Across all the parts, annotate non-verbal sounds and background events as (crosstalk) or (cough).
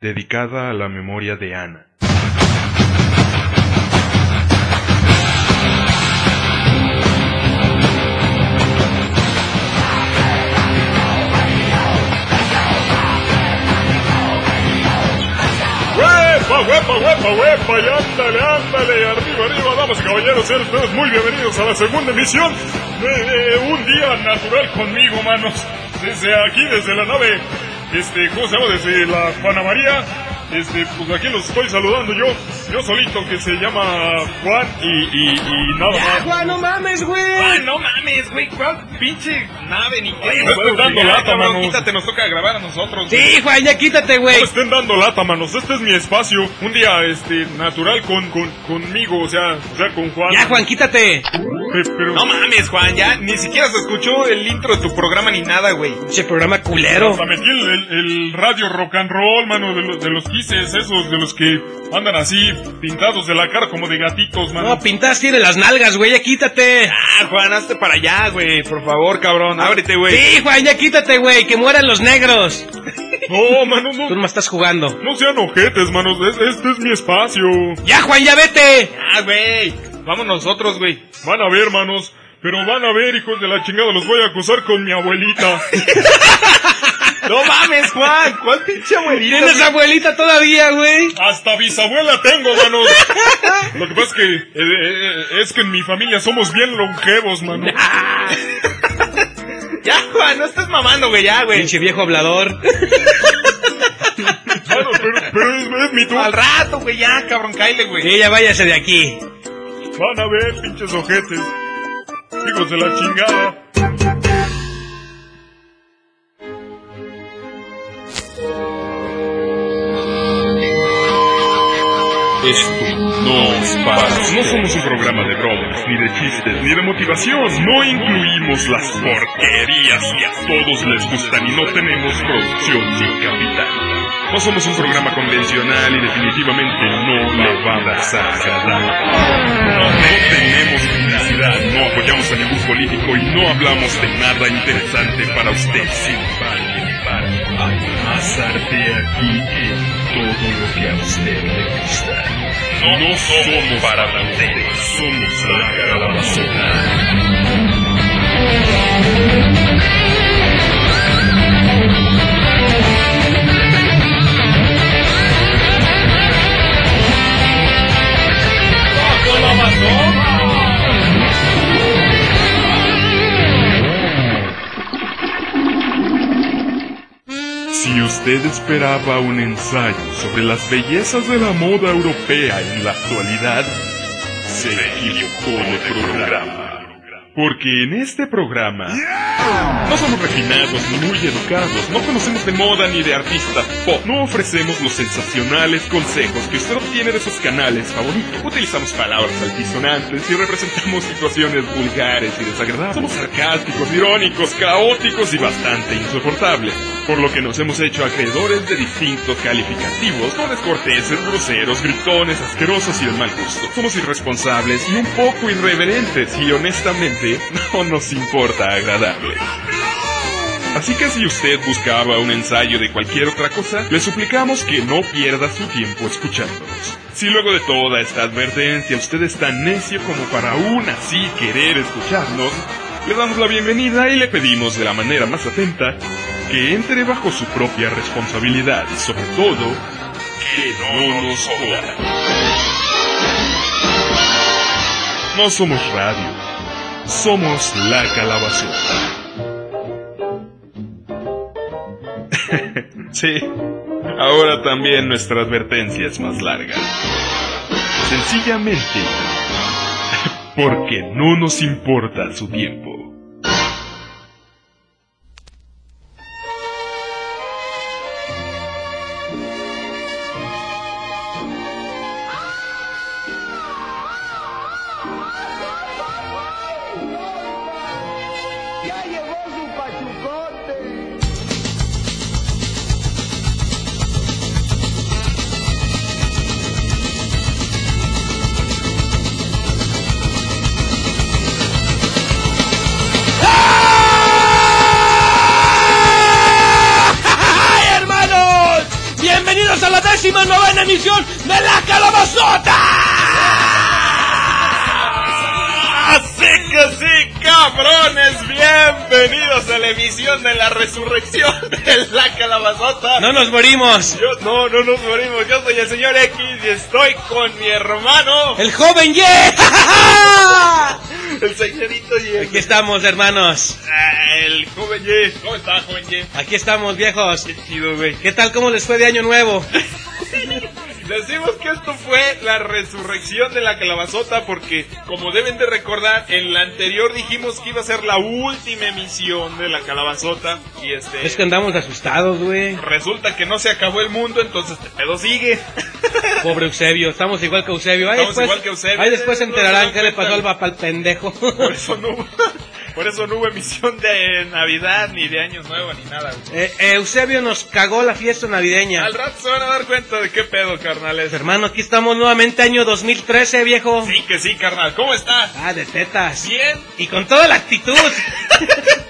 dedicada a la memoria de Ana. ¡Huepa, huepa, huepa! Y ándale, ándale, arriba, arriba, damas y caballeros, sean ustedes muy bienvenidos a la segunda emisión de Un Día Natural conmigo, manos. Desde aquí, desde la nave, este, ¿cómo se llama? Desde la Juana María, este, pues aquí los estoy saludando yo, yo solito que se llama Juan y, y, y nada Ya, más. Juan, no mames, güey. Ay, no mames, güey, ¿cuál pinche nave ni qué? No estén dando Ya, lata, manos. Quítate, nos toca grabar a nosotros. Sí, Juan, ya quítate, No güey. me estén dando lata, manos. Este es mi espacio. Un día, este, natural con, con, conmigo, o sea, o sea, con Juan. Ya, Juan, quítate. Pero, No mames, Juan, ya ni siquiera se escuchó el intro de tu programa ni nada, güey. Ese programa culero. hasta metí el, el- el radio rock and roll, mano, de los, de los quises, esos, de los que andan así, pintados de la cara como de gatitos, mano. No, pintas tiene las nalgas, güey, ya quítate. Ah, Juan, hazte para allá, güey, por favor, cabrón, ábrete, güey. Sí, Juan, ya quítate, güey, que mueran los negros. No, mano, Tú no, nomás estás jugando. no sean ojetes, manos. Es- este es mi espacio. Ya, Juan, ya vete. Ah, güey, vamos nosotros, güey. Van a ver, manos. Pero van a ver, hijos de la chingada, los voy a acusar con mi abuelita. (laughs) No mames, Juan, ¿cuál pinche abuelita? ¿Tienes güey? abuelita todavía, güey? Hasta bisabuela tengo, manos. Lo que pasa es que eh, eh, es que en mi familia somos bien longevos, mano. (laughs) Ya, Juan, no estés mamando, güey, ya, güey. Pinche viejo hablador. Mano, pero, pero es, es mi turno. Al rato, güey, ya, cabrón, cáile, güey. Sí, ya váyase de aquí. Van a ver, pinches ojetes. Hijos de la chingada. Esto no es para. No somos un programa de bromas, ni de chistes, ni de motivación. No incluimos las porquerías que a todos les gustan y no tenemos producción sin capital. No somos un programa convencional y definitivamente no le vamos a agradar. No, tenemos publicidad, no apoyamos a ningún político y no hablamos de nada interesante para usted. Sin embargo, hay más arte aquí que todo lo que a usted le gusta. No, somos para somos la calabazona. Si usted esperaba un ensayo sobre las bellezas de la moda europea en la actualidad, se equivocó de programa. Porque en este programa no somos refinados ni muy educados, no conocemos de moda ni de artistas pop, no ofrecemos los sensacionales consejos que usted obtiene de sus canales favoritos. Utilizamos palabras altisonantes y representamos situaciones vulgares y desagradables. Somos sarcásticos, irónicos, caóticos y bastante insoportables. Por lo que nos hemos hecho acreedores de distintos calificativos, no descorteses, groseros, gritones, asquerosos y de mal gusto. Somos irresponsables y un poco irreverentes y honestamente no nos importa agradarle. Así que si usted buscaba un ensayo de cualquier otra cosa, le suplicamos que no pierda su tiempo escuchándonos. Si luego de toda esta advertencia usted es tan necio como para aún así querer escucharnos, le damos la bienvenida y le pedimos de la manera más atenta que entre bajo su propia responsabilidad y sobre todo, que no nos joda. No somos radio, somos la calabazota. (laughs) Sí, ahora también nuestra advertencia es más larga. Sencillamente, (laughs) porque no nos importa su tiempo. Resurrección de la calabazota. No nos morimos. Yo, no, no nos morimos. Yo soy el señor X y estoy con mi hermano, El joven Ye. el señorito Y. Aquí estamos, hermanos. Ah, el joven Y. ¿Cómo está, joven Y? Aquí estamos, viejos. Qué chido, güey. ¿Qué tal? ¿Cómo les fue de año nuevo? (laughs) Que esto fue la resurrección de la calabazota porque, como deben de recordar, en la anterior dijimos que iba a ser la última emisión de la calabazota y este... Es que andamos asustados, güey. Resulta que no se acabó el mundo, entonces este pedo sigue. (laughs) Pobre Eusebio, estamos igual que Eusebio. Ahí Estamos después, igual que Eusebio. Ahí después se No enterarán se qué le pasó al al pendejo. Por eso no (laughs) por eso no hubo emisión de Navidad, ni de Años Nuevo, ni nada. güey. Eh, eh, Eusebio nos cagó la fiesta navideña. Al rato se van a dar cuenta de qué pedo, carnales. Hermano, aquí estamos nuevamente año 2013, viejo. Sí que sí, carnal. ¿Cómo estás? Ah, de tetas. Bien. Y con toda la actitud. (laughs)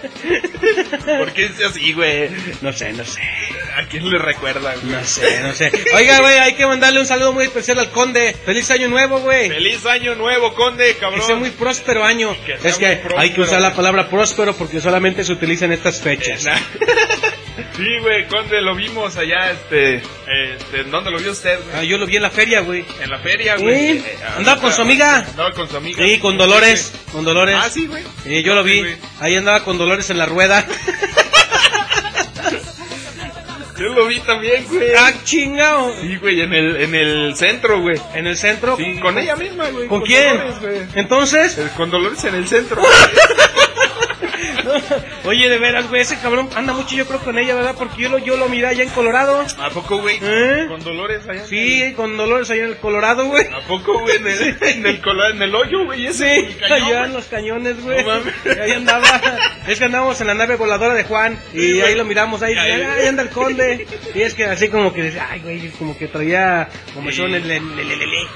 ¿Por qué dice así, güey? No sé, no sé. ¿A quién le recuerda, güey? No sé, no sé. Oiga, güey, hay que mandarle un saludo muy especial al conde. Feliz año nuevo, güey. Feliz año nuevo, conde, Que cabrón. sea muy próspero año. Que es que hay que usar la palabra próspero porque solamente se utiliza en estas fechas. (laughs) sí, güey, conde, lo vimos allá, este, este, ¿en dónde lo vio usted, Ah, yo lo vi en la feria, güey. En la feria, güey. Sí, Eh, andaba con su amiga. Andaba con su amiga. Sí, con Dolores, con Dolores. Ah, sí, güey. Sí, yo lo vi. Sí, güey. Ahí andaba con Dolores en la rueda. (laughs) Yo lo vi también, güey. ¡Ah, chingao! Sí, güey, en el, en el centro, güey. En el centro. Sí, con ella misma, güey. ¿Con quién? Dolores, güey. Entonces, Eh, Con Dolores en el centro. (laughs) oye, de veras, güey, ese cabrón anda mucho, yo creo, con ella, ¿verdad? Porque yo lo, yo lo miré allá en Colorado. ¿A poco, güey? ¿Eh? Con Dolores allá. Sí, con Dolores allá en el Colorado, güey. ¿A poco, güey? En el, en el, cola- en el hoyo, güey. Ese, Sí, cañón, allá en los cañones, güey. No mames. ahí andaba. Es que andábamos en la nave voladora de Juan. Y Sí, ahí lo miramos, ahí, Ahí. ahí, ahí anda el conde. Y es que así como que decía, ay, güey, como que traía como son el. el- el-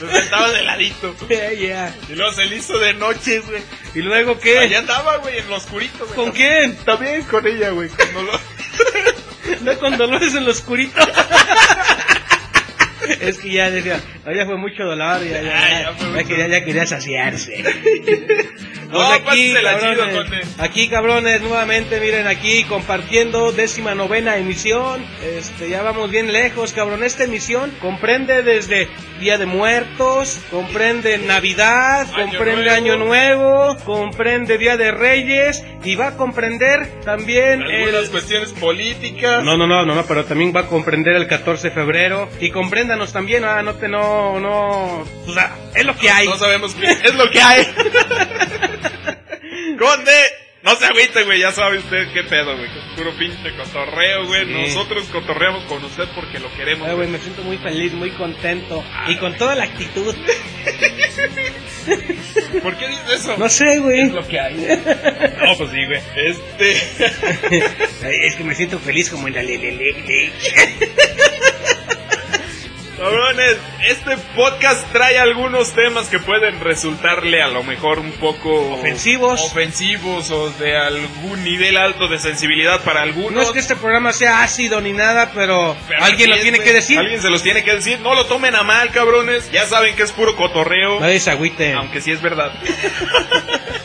Se sentaba de ladito. (laughs) Yeah, yeah. Y luego se le hizo de noche, güey. ¿Y luego Allá qué? andaba, güey, en lo oscurito, güey. ¿Con quién? También con ella, güey. Con Dolores. (laughs) No con dolores en lo oscurito. (laughs) (laughs) Es que ya decía, no, ya fue mucho dolor, ya, ya, Ay, ya, ya fue ya mucho. quería, ya quería saciarse. (laughs) (laughs) No, Pues pásensela chido, cabrones, conde. aquí cabrones, nuevamente miren aquí compartiendo décima novena emisión, este ya vamos bien lejos cabrón, esta emisión comprende desde Día de Muertos, comprende Navidad, Año comprende Nuevo. Año Nuevo, comprende Día de Reyes y va a comprender también Algunas el... cuestiones políticas. No, no, no, no, no, pero también va a comprender el 14 de febrero y también, ah, no te, no, no, o sea, es lo que hay. No sabemos qué es lo que hay. (laughs) Conde, no se agüite, güey. Ya sabe usted qué pedo, güey. Puro pinche cotorreo, güey. Sí. Nosotros cotorreamos con usted porque lo queremos. Ay, güey, me siento muy feliz, muy contento y con toda la actitud. (laughs) ¿Por qué dices eso? No sé, güey. Es lo que hay. No, pues sí, güey. Este. (laughs) Es que me siento feliz como en la lelele. Cabrones, este podcast trae algunos temas que pueden resultarle a lo mejor un poco Ofensivos. ofensivos o de algún nivel alto de sensibilidad para algunos. No es que este programa sea ácido ni nada, pero, Pero alguien lo tiene que decir. Alguien se los tiene que decir. No lo tomen a mal, cabrones. Ya saben que es puro cotorreo. Nadie se agüite, Aunque sí es verdad.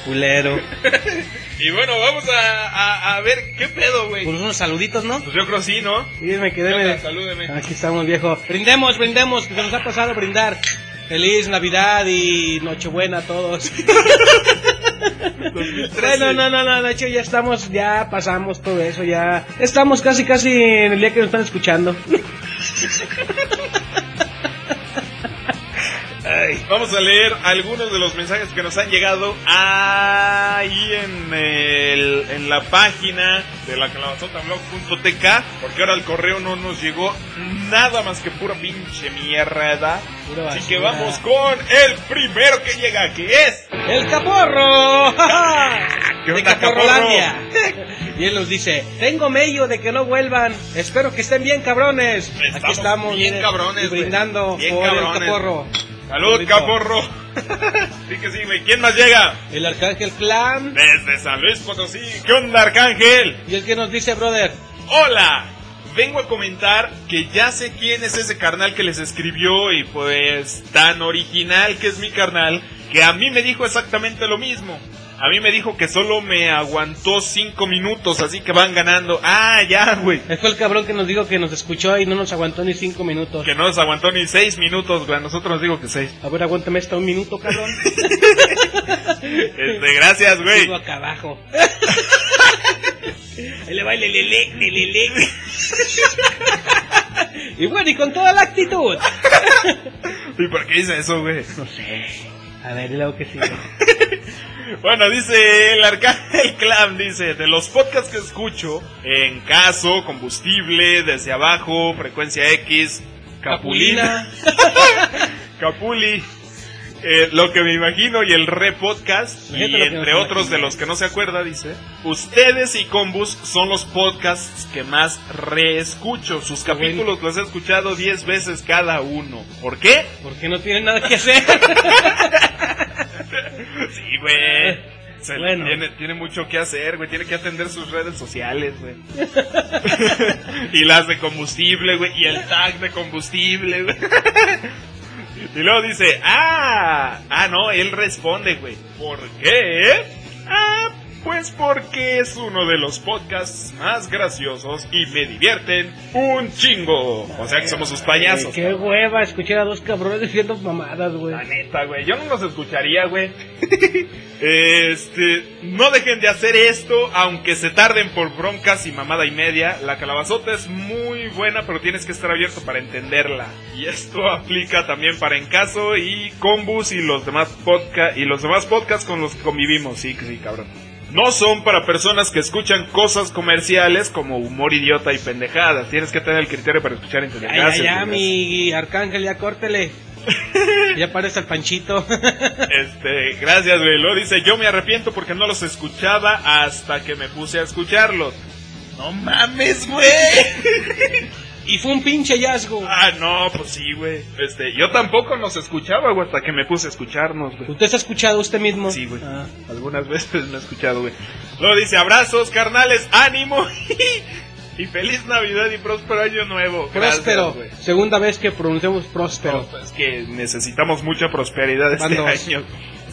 culero. (laughs) y bueno, vamos a, a, a ver qué pedo, güey. Pues unos saluditos, ¿no? Pues yo creo sí, ¿no? Sí, me quedé. Salúdeme. Aquí estamos, viejo. Brindemos, brindemos, que se nos ha pasado brindar. Feliz Navidad y Nochebuena a todos. (laughs) Bueno, no, no, no, de hecho ya estamos, ya pasamos todo eso, ya estamos casi, casi en el día que nos están escuchando. (laughs) Vamos a leer algunos de los mensajes que nos han llegado ahí en, el, en la página de la calabazotablog.tk porque ahora el correo no nos llegó nada más que pura pinche mierda. Pura Así que vamos con el primero que llega, que es... ¡El Caporro! (laughs) ¿Qué de onda, Caporrolandia. (laughs) Y él nos dice, tengo medio de que no vuelvan. Espero que estén bien, cabrones. Estamos Aquí estamos, bien cabrones, brindando. Bien por cabrones. el Caporro. Salud, caporro. (laughs) sí que sí, güey. ¿Quién más llega? El Arcángel Clan. Desde San Luis Potosí. ¿Qué onda, Arcángel? Y el que nos dice, brother, Hola, vengo a comentar que ya sé quién es ese carnal que les escribió y pues tan original que es mi carnal que a mí me dijo exactamente lo mismo. A mí me dijo que solo me aguantó cinco minutos, así que van ganando. Ah, ya, güey. Él fue el cabrón que nos dijo que nos escuchó y no nos aguantó ni cinco minutos. Que no nos aguantó ni seis minutos, güey. Nosotros nos digo que seis. A ver, aguántame hasta un minuto, cabrón. (laughs) Este, gracias, güey. Sigo acá abajo. (laughs) Ahí le baile lele, lele. (laughs) Y bueno, y con toda la actitud. ¿Y por qué dice eso, güey? No sé. A ver, luego que sigue. Bueno, dice el Arcángel Clam, dice, de los podcasts que escucho, en caso, combustible, desde abajo, frecuencia X, Capulina, (laughs) Capuli, eh, lo que me imagino y el re podcast, y entre otros de los que no se acuerda, dice, ustedes y Combus son los podcasts que más reescucho. Sus capítulos los he escuchado 10 veces cada uno. ¿Por qué? Porque no tiene nada que hacer. (laughs) Sí, (laughs) güey. Se- Bueno. tiene, tiene mucho que hacer, güey. Tiene que atender sus redes sociales, güey. (laughs) (laughs) y las de combustible, güey. Y el tag de combustible, güey. y luego dice, ah, ah, no, él responde, güey. ¿Por qué? Ah, pues porque es uno de los podcasts más graciosos y me divierten un chingo. O sea que somos sus payasos. Qué hueva escuchar a dos cabrones diciendo mamadas, güey. La neta, güey. Yo no los escucharía, güey. (laughs) este. No dejen de hacer esto, aunque se tarden por broncas y mamada y media. La calabazota es muy buena, pero tienes que estar abierto para entenderla. Y esto aplica también para Encaso y Combus y los demás podcast y los demás podcasts con los que convivimos. Sí, sí, cabrón. No son para personas que escuchan cosas comerciales como humor idiota y pendejadas. Tienes que tener el criterio para escuchar y Gracias, ya, güey. mi arcángel, ya córtele. (laughs) ya parece el panchito. (laughs) Este, gracias, güey. Lo dice, yo me arrepiento porque no los escuchaba hasta que me puse a escucharlos. No mames, güey. (laughs) y fue un pinche hallazgo. ah, no, pues sí, güey. Este, yo tampoco nos escuchaba, güey, hasta que me puse a escucharnos, güey. ¿Usted se ha escuchado usted mismo? Sí, güey. Ah. Algunas (laughs) veces me he escuchado, güey. Luego dice, abrazos, carnales, ánimo. (laughs) y feliz Navidad y próspero año nuevo. Gracias, Próspero. güey. Segunda vez que pronunciamos próspero. No, es que necesitamos mucha prosperidad este dos. año.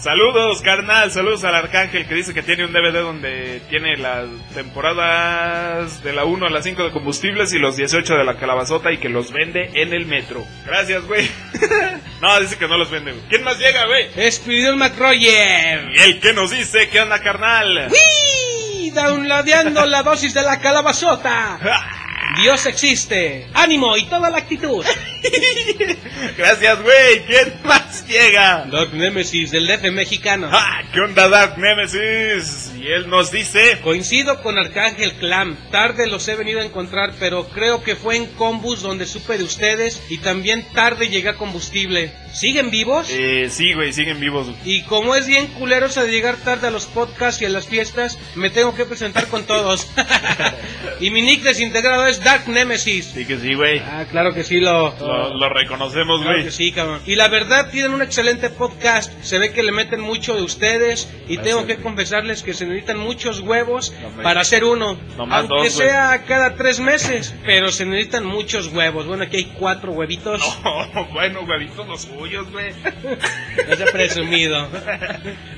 Saludos, carnal. Saludos al Arcángel que dice que tiene un DVD donde tiene las temporadas de la 1 a la 5 de combustibles y los 18 de la calabazota y que los vende en el metro. Gracias, güey. (laughs) no, dice que no los vende, güey. ¿Quién más llega, güey? Espiridion McRoyer. Y el que nos dice, ¿qué onda, carnal? ¡Wii! Downloadeando la dosis de la calabazota. (laughs) Dios existe. Ánimo y toda la actitud. (laughs) Gracias, güey. ¿Quién más llega? Dark Nemesis del DF mexicano. Ah, ¿Qué onda, Dark Nemesis? Y él nos dice... Coincido con Arcángel Clam. Tarde los he venido a encontrar, pero creo que fue en Combus donde supe de ustedes y también tarde llegué a combustible. ¿Siguen vivos? Eh, sí, güey, siguen vivos. Y como es bien culero eso de llegar tarde a los podcasts y a las fiestas, me tengo que presentar con todos. (laughs) (laughs) y mi nick desintegrado es Dark Nemesis. Sí que sí, güey. Ah, claro que sí lo... Lo, lo reconocemos, Claro güey. que sí, cabrón. Y la verdad, tienen un excelente podcast. Se ve que le meten mucho de ustedes. Y Gracias, tengo que güey. confesarles que se necesitan muchos huevos No, para hacer uno. Nomás Aunque dos, güey. sea cada tres meses. Pero se necesitan muchos huevos. Bueno, aquí hay cuatro huevitos. (laughs) Oh, bueno, huevitos los suyos, güey. (laughs) No sea presumido.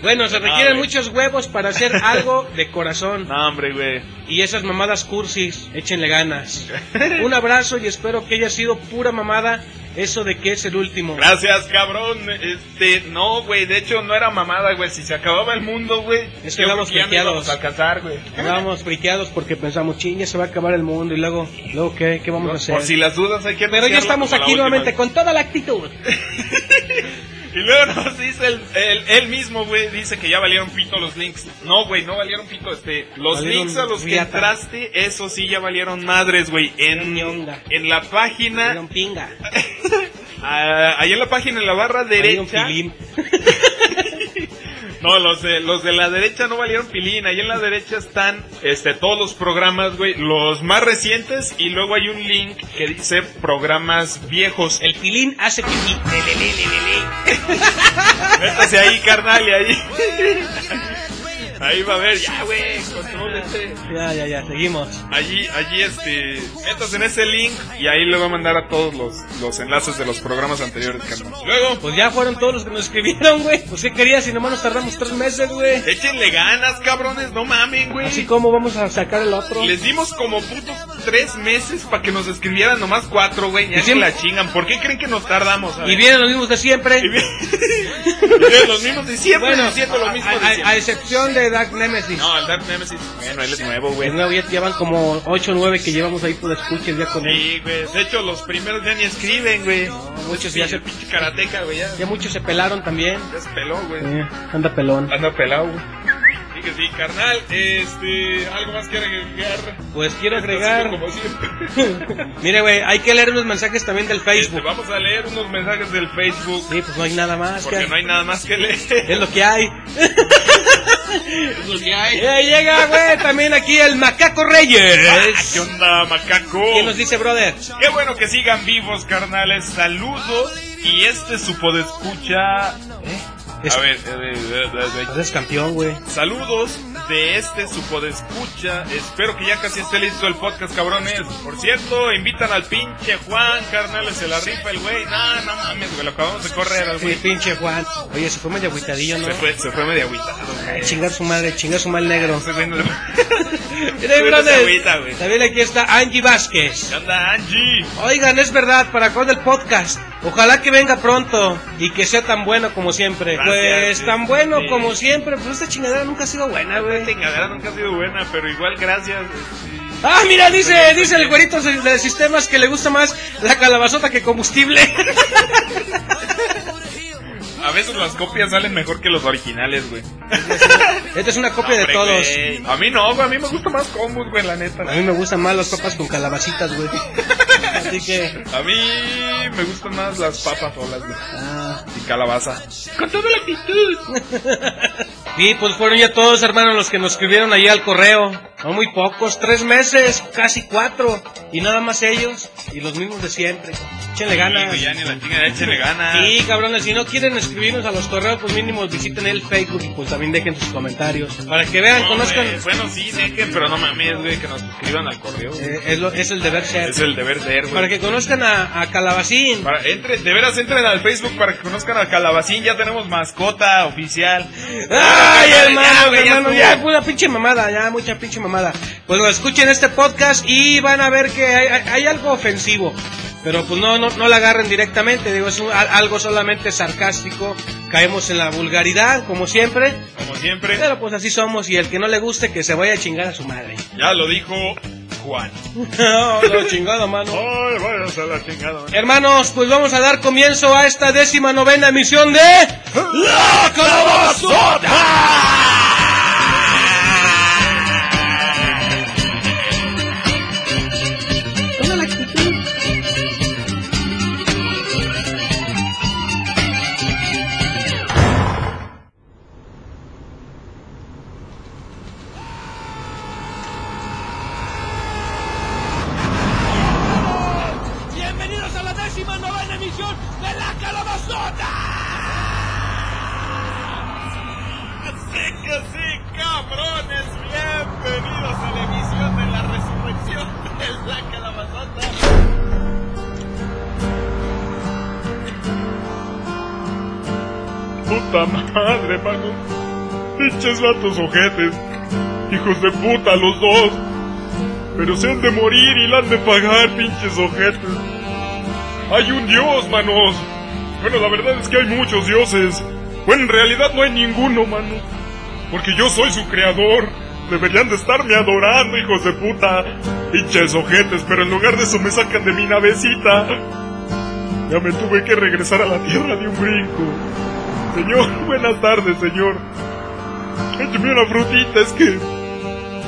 Bueno, se No, requieren güey. muchos huevos para hacer algo de corazón. No, hombre, güey. Y esas mamadas cursis, échenle ganas. Un abrazo y espero que haya sido pura mamada eso de que es el último. Gracias, cabrón. Este, no, güey. De hecho, no era mamada, güey. Si se acababa el mundo, güey. Es que no friqueados. alcanzar, güey. Estábamos friqueados porque pensamos, ching, ya se va a acabar el mundo y luego, luego qué, qué vamos a hacer. Por si las dudas hay que Pero ya estamos aquí nuevamente con toda la actitud. (laughs) Y luego nos dice el, el- él mismo, güey, dice que ya valieron pito los links. No, güey, no valieron pito, este, los Valieron links a los que riata. entraste, eso sí ya valieron madres, güey. En, ñonga. en la página, pinga. (laughs) ah, ahí en la página, en la barra derecha. pilín. (laughs) No, los de, los de la derecha no valieron pilín. Ahí en la derecha están este, todos los programas, güey. Los más recientes. Y luego hay un link que dice programas viejos. El pilín hace le. Métase ahí, carnal, y ahí. (laughs) Ahí va a ver, ya, güey. Ya, ya, ya, seguimos. Allí, allí, este, metas en ese link y ahí le voy a mandar a todos los, los enlaces de los programas anteriores, carnal. Luego, Pues ya fueron todos los que nos escribieron, güey. Pues qué querías si nomás nos tardamos tres meses, güey. échenle ganas, cabrones, no mamen, güey. Así como vamos a sacar el otro. Les dimos como putos tres meses para que nos escribieran nomás cuatro, güey. Ya se siempre- la chingan. ¿Por qué creen que nos tardamos? A Y vienen los mismos de siempre. Y bien, (laughs) los mismos de siempre Bueno, diciendo lo mismo a, de a- a siempre. excepción de Dark Nemesis. No, el Dark Nemesis, bueno, él es nuevo, güey. El nuevo ya llevan como 8 o 9 que llevamos ahí por escuches ya con él. Sí, güey. De hecho, los primeros ya ni escriben, güey. muchos Sí, ya se- pinche karateca, güey. Ya, Ya muchos se pelaron también. ya se peló, güey. Eh, anda pelón. Anda pelado, güey. Que sí, carnal. Este, algo más quiere agregar. Pues quiero agregar. Como siempre. (laughs) Mire, güey, hay que leer unos mensajes también del Este, Facebook. vamos a leer unos mensajes del Facebook. Sí, pues no hay nada más. Porque que- no hay nada más que leer. Es lo que hay. (laughs) Es lo que hay. Eh, llega, güey, también aquí el Macaco Ah, Reyes. ¿Qué onda, macaco? ¿Qué nos dice, brother? Qué bueno que sigan vivos, carnales. Saludos. Y este su escucha. Es- (laughs) A ver, a ver, a ver, campeón, güey. Saludos de este su escucha. Espero que ya casi esté listo el podcast, cabrones. Por cierto, invitan al pinche Juan, carnales, se la rifa el güey. No, no mames, güey, lo acabamos de correr al Sí, güey. pinche Juan. Oye, se fue medio agüitadillo, ¿no? Se fue, se fue medio agüitado, güey. Chingar su madre, chingar su mal negro. Se (laughs) agüita, güey. También aquí está Angie Vázquez. ¿Qué onda, Angie? Oigan, es verdad, ¿para cuándo el podcast? Ojalá que venga pronto y que sea tan bueno como siempre. Gracias, pues tan bueno sí. como siempre. Pues esta chingadera nunca ha sido buena, Esta güey. chingadera nunca ha sido buena, pero igual gracias. Ah, mira, dice, dice el güerito de sistemas que le gusta más la calabazota que combustible. A veces las copias salen mejor que los originales, güey. Esta es una copia de todos. A mí no, güey. A mí me gusta más combos, güey, la neta. A mí me gustan más las papas con calabacitas, güey. Así que... A mí me gustan más las papas solas, güey. Ah. Y calabaza. Con toda la actitud. (laughs) Y pues fueron ya todos, hermanos, los que nos escribieron ahí al correo. Son muy pocos, tres meses, casi cuatro. Y nada más ellos. Y los mismos de siempre. Échenle ganas. Sí, ya ni la chinga, échale ganas. Sí, cabrones, si no quieren escribirnos a los correos, pues mínimo visiten el Facebook y pues también dejen sus comentarios. Para que vean, No, conozcan. güey, Bueno, sí, dejen, pero no mames, güey, que nos escriban al correo. Eh, es, lo- es el deber ser. Es el deber ser, Para güey. que conozcan a, a Calabacín. Para, entre, de veras entren al Facebook para que conozcan al Calabacín, ya tenemos mascota oficial. Ay, Ya, hermano, ya, ya hermano, estuvo. ya, pura pinche mamada, ya, mucha pinche mamada. Pues lo escuchen este podcast y van a ver que hay, hay- hay algo ofensivo. Pero pues no, no, no la agarren directamente, digo, es un- algo solamente sarcástico. Caemos en la vulgaridad, como siempre. Como siempre, Pero pues así somos y el que no le guste que se vaya a chingar a su madre. ya lo dijo Juan. (laughs) no, no, chingado, mano. Ay, váyanse a la chingada. Hermanos, pues vamos a dar comienzo a esta décima novena emisión de La Bienvenidos Vatos ojetes. Hijos de puta los dos. Pero se han de morir y la han de pagar, pinches ojetes. Hay un dios, manos. Bueno, la verdad es que hay muchos dioses. Bueno, en realidad no hay ninguno, mano. Porque yo soy su creador. Deberían de estarme adorando, hijos de puta. Pinches ojetes, pero en lugar de eso me sacan de mi navecita. Ya me tuve que regresar a la tierra de un brinco. Señor, (laughs) buenas tardes, señor. Écheme una frutita, es que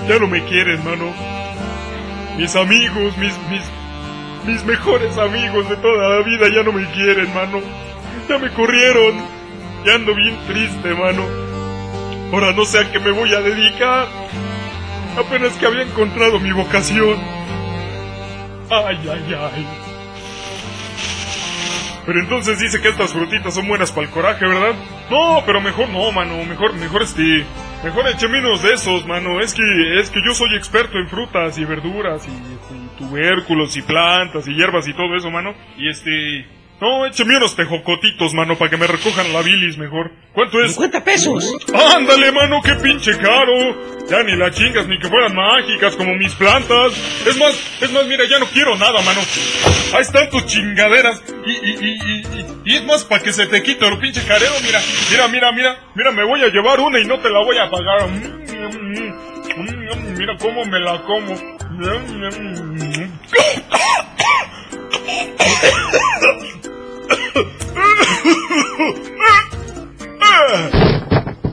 ya no me quieren, mano. Mis amigos, mis, mis, mis mejores amigos de toda la vida ya no me quieren, mano. Ya me corrieron. Ya ando bien triste, mano. Ahora no sé a qué me voy a dedicar. Apenas que había encontrado mi vocación. Ay, ay, ay. Pero entonces dice que estas frutitas son buenas para el coraje, ¿verdad? No, pero mejor no, mano. Mejor, mejor este. Mejor écheme unos de esos, mano. Es que, es que yo soy experto en frutas y verduras y, y tubérculos y plantas y hierbas y todo eso, mano. Y este... No, écheme unos tejocotitos, mano, para que me recojan la bilis mejor. ¿Cuánto es? 50 pesos. Ándale, mano, qué pinche caro. Ya ni la chingas ni que fueran mágicas como mis plantas. Es más, es más, mira, ya no quiero nada, mano. Ahí están tus chingaderas. Y, y, y, y, y- y es más, para que se te quite lo pinche carero, mira. Mira, mira, mira. Mira, me voy a llevar una y no te la voy a pagar. Mm, mm, mm, Mira cómo me la como. 啊哈啊哈哈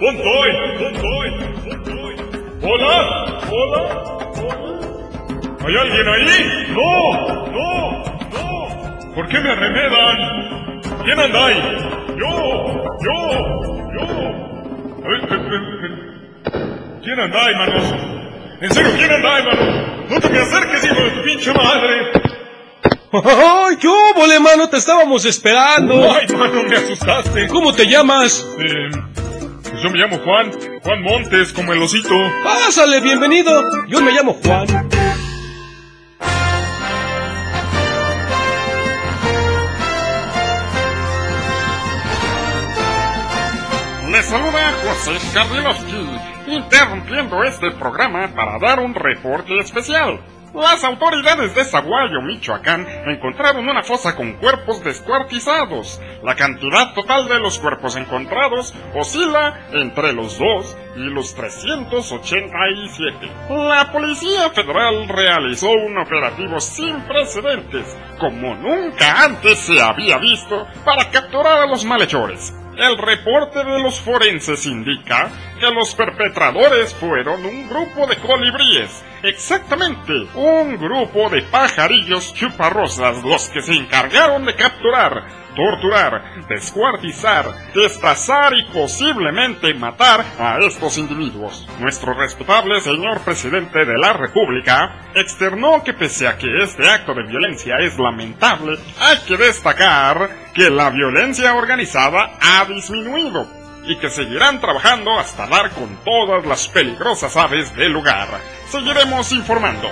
chingado. ¿Dónde estoy? ¿Dónde estoy? ¿Dónde estoy? ¿Hola? ¿Hola? ¿Hola? ¿Hay alguien ahí? ¡No! ¡No! ¡No! ¿Por qué me arremedan? ¿Quién anda ahí? ¡Yo! ¡Yo! ¡Yo! ¿Quién anda ahí, manos? ¿En serio, quién anda ahí, mano? ¡No te me acerques, hijo de tu pinche madre! ¡Ay, qué óvole, mano! Te estábamos esperando. ¡Ay, mano, me asustaste! ¿Cómo te llamas? Eh, pues yo me llamo Juan, Juan Montes, como el osito. Pásale, bienvenido. Yo me llamo Juan. Le saluda José Cardilovsky, interrumpiendo este programa para dar un reporte especial. Las autoridades de Zaguayo, Michoacán, encontraron una fosa con cuerpos descuartizados. La cantidad total de los cuerpos encontrados oscila entre los 2 y los 387. La Policía Federal realizó un operativo sin precedentes, como nunca antes se había visto, para capturar a los malhechores. El reporte de los forenses indica que los perpetradores fueron un grupo de colibríes, exactamente un grupo de pajarillos chuparrosas los que se encargaron de capturar, torturar, descuartizar, destazar y posiblemente matar a estos individuos. Nuestro respetable señor presidente de la República externó que pese a que este acto de violencia es lamentable, hay que destacar que la violencia organizada ha disminuido y que seguirán trabajando hasta dar con todas las peligrosas aves del lugar. Seguiremos informando.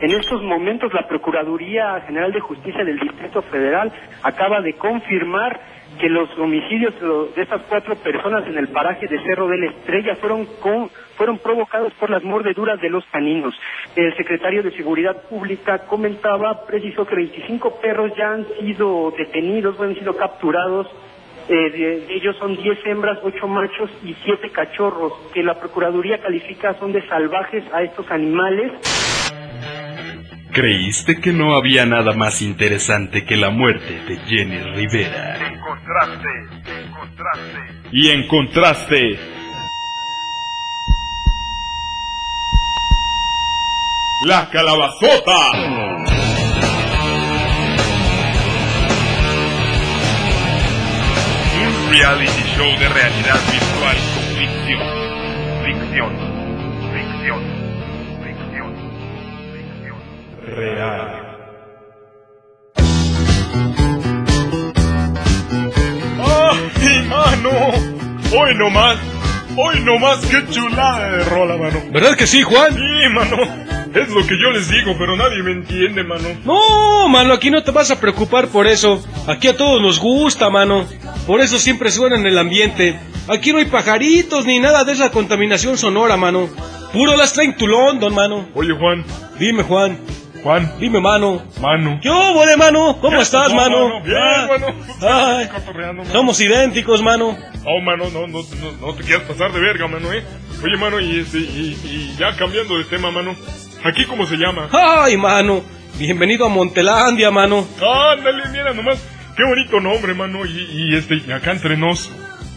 En estos momentos la Procuraduría General de Justicia del Distrito Federal acaba de confirmar que los homicidios de estas cuatro personas en el paraje de Cerro de la Estrella fueron con- fueron provocados por las mordeduras de los caninos. El secretario de Seguridad Pública comentaba, precisó que 25 perros ya han sido detenidos, han sido capturados eh, de, de ellos son 10 hembras, 8 machos y 7 cachorros, que la Procuraduría califica son de salvajes a estos animales. ¿Creíste que no había nada más interesante que la muerte de Jenny Rivera? Encontraste, encontraste. Y encontraste la calabazota. Un reality show de realidad virtual con ficción. Ficción. Ficción. Ficción. Ficción. Real. ¡Ay, mano! Hoy nomás. Hoy nomás, qué chulada de rola, mano. ¿Verdad que sí, Juan? Sí, mano. Es lo que yo les digo, pero nadie me entiende, mano. No, mano, aquí no te vas a preocupar por eso. Aquí a todos nos gusta, mano. Por eso siempre suena en el ambiente. Aquí no hay pajaritos ni nada de esa contaminación sonora, mano. Puro las traen tu London, mano. Oye, Juan. Dime, Juan. Juan. Dime, mano. Mano. ¿Qué hubo de mano? ¿Cómo ¿Qué estás, mano? Bien, Ah, mano. ay, mano. somos idénticos, mano. Oh, mano, no, no, no, no te quieras pasar de verga, mano, eh. Oye, mano, y, este, y, y ya cambiando de tema, mano. ¿Aquí cómo se llama? Ay, mano. Bienvenido a Montelandia, mano. Ándale, mira nomás. Qué bonito nombre, mano. Y, y este, y acá entre nos.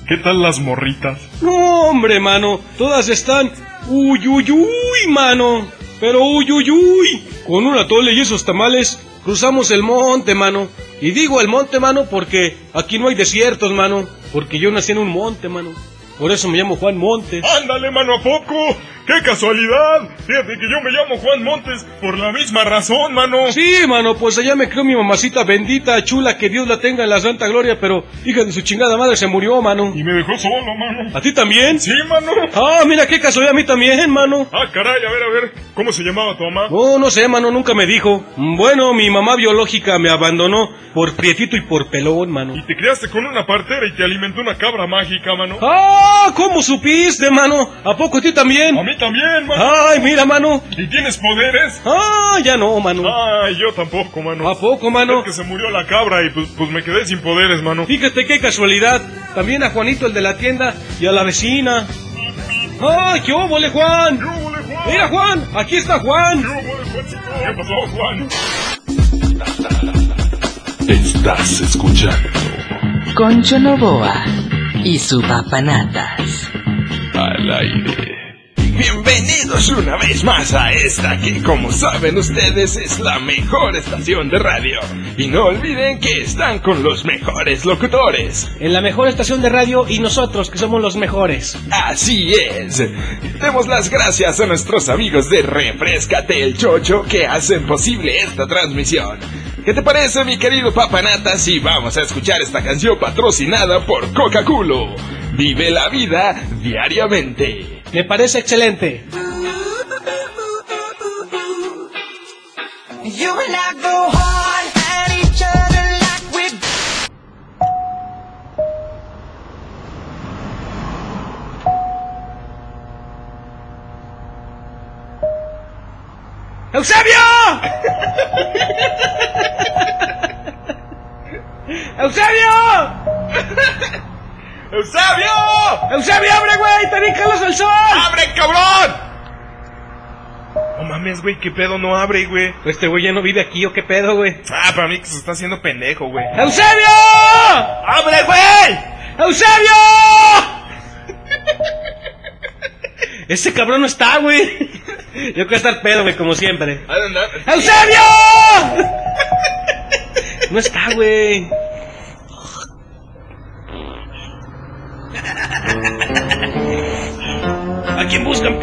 ¿Qué tal las morritas? No, hombre, mano. Todas están. Uy, uy, uy, mano. Pero uy, uy, uy. Con una tole y esos tamales cruzamos el monte, mano. Y digo el monte, mano, porque aquí no hay desiertos, mano. Porque yo nací en un monte, mano. Por eso me llamo Juan Montes. Ándale, mano, ¿a poco? ¡Qué casualidad! Fíjate que yo me llamo Juan Montes por la misma razón, mano. Sí, mano, pues allá me crió mi mamacita bendita, chula, que Dios la tenga en la santa gloria, pero hija de su chingada madre se murió, mano. Y me dejó solo, mano. ¿A ti también? Sí, mano. Ah, mira qué casualidad a mí también, mano. Ah, caray, a ver, a ver. ¿Cómo se llamaba tu mamá? No, no sé, mano, nunca me dijo. Bueno, mi mamá biológica me abandonó por prietito y por pelón, mano. Y te criaste con una partera y te alimentó una cabra mágica, mano. Ah, ¿cómo supiste, mano? ¿A poco a ti también? A mí también, mano. Ay, mira, mano. ¿Y tienes poderes? Ah, ya no, mano. Ay, yo tampoco, mano. ¿A poco, mano? Es que se murió la cabra y pues, pues me quedé sin poderes, mano. Fíjate qué casualidad. También a Juanito, el de la tienda, y a la vecina. ¡Ay, qué óvole, Juan! ¿Qué hubo, Juan? Mira, Juan, aquí está Juan. ¿Qué hubo, Juancito? ¿Qué pasó, Juan? Estás escuchando Concho Novoa y su papanatas. al aire. Bienvenidos una vez más a esta que como saben ustedes es la mejor estación de radio. Y no olviden que están con los mejores locutores. En la mejor estación de radio y nosotros, que somos los mejores. Así es. Demos las gracias a nuestros amigos de Refrescate el Chocho que hacen posible esta transmisión. ¿Qué te parece mi querido Papanata si vamos a escuchar esta canción patrocinada por Coca-Cola? Vive la vida diariamente. Me parece excelente. ¡Eusebio! (laughs) ¡Eusebio! (laughs) ¡Eusebio! ¡Eusebio, abre, güey! ¡Te vi calos al sol! ¡Abre, cabrón! No mames, güey, qué pedo no abre, güey. Este güey ya no vive aquí, ¿o qué pedo, güey? Ah, para mí que se está haciendo pendejo, güey. ¡Eusebio! ¡Abre, güey! ¡Eusebio! Ese cabrón no está, güey. Yo quiero estar pedo, güey, como siempre. ¡Eusebio! No está, güey.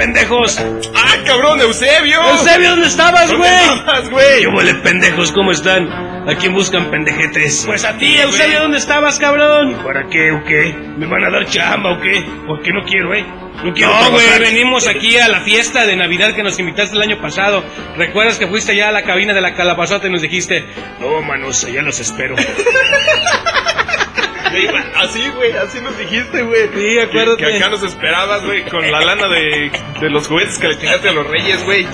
Pendejos? ¡Ah, cabrón, Eusebio! ¡Eusebio, ¿dónde estabas, ¿Dónde güey? estabas, güey? ¿Qué huele, pendejos? ¿Cómo están? ¿A quién buscan, pendejetes? Pues a ti, Eusebio, ¿dónde estabas, cabrón? ¿Para qué o qué? ¿Me van a dar chamba o qué? Porque no quiero, ¿eh? No quiero No, güey, venimos aquí a la fiesta de Navidad que nos invitaste el año pasado. ¿Recuerdas que fuiste allá a la cabina de la calabazota y nos dijiste, no, manos, allá los espero? (laughs) Así, güey, así nos dijiste, güey. Sí, acuérdate. Que, acá nos esperabas, güey, con la lana de, de los juguetes que le chingaste a los reyes, güey.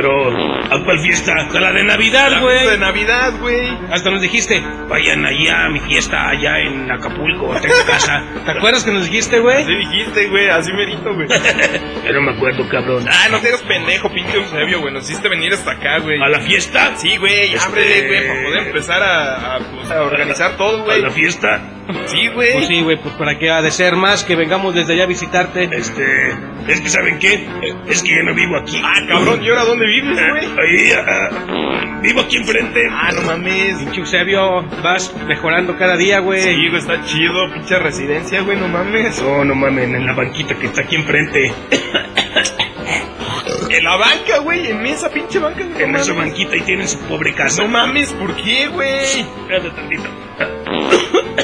Pero, ¿a cuál fiesta? A la de Navidad, La güey. fiesta de Navidad, güey. Hasta nos dijiste, vayan allá a mi fiesta allá en Acapulco, tengo casa. (laughs) ¿Te acuerdas que nos dijiste, güey? Así dijiste, güey, así merito, güey. (laughs) Yo no me acuerdo, cabrón. Ah, no te hagas pendejo, pinche Eusebio, güey. Nos hiciste venir hasta acá, güey. ¿A la fiesta? Sí, güey, Este- ábrele, güey, para poder empezar a, a, pues, a organizar todo, ¿A güey. la fiesta? Sí, güey. Pues sí, güey, pues para qué ha de ser más que vengamos desde allá a visitarte. Este, es que ¿saben qué? Es que ya no vivo aquí. Ah, cabrón, ¿y ahora dónde vives, güey? (laughs) Ahí, ah, vivo aquí enfrente. Ah, no mames. Pinche Eusebio, vas mejorando cada día, güey. Sí, güey, está chido, pinche residencia, güey, no mames. No, no mamen, en la banquita que está aquí enfrente. (coughs) En la banca, güey, en esa pinche banca, güey. En no esa mames. banquita y tienen su pobre casa. No mames, ¿por qué, güey? Espérate tantito. (coughs)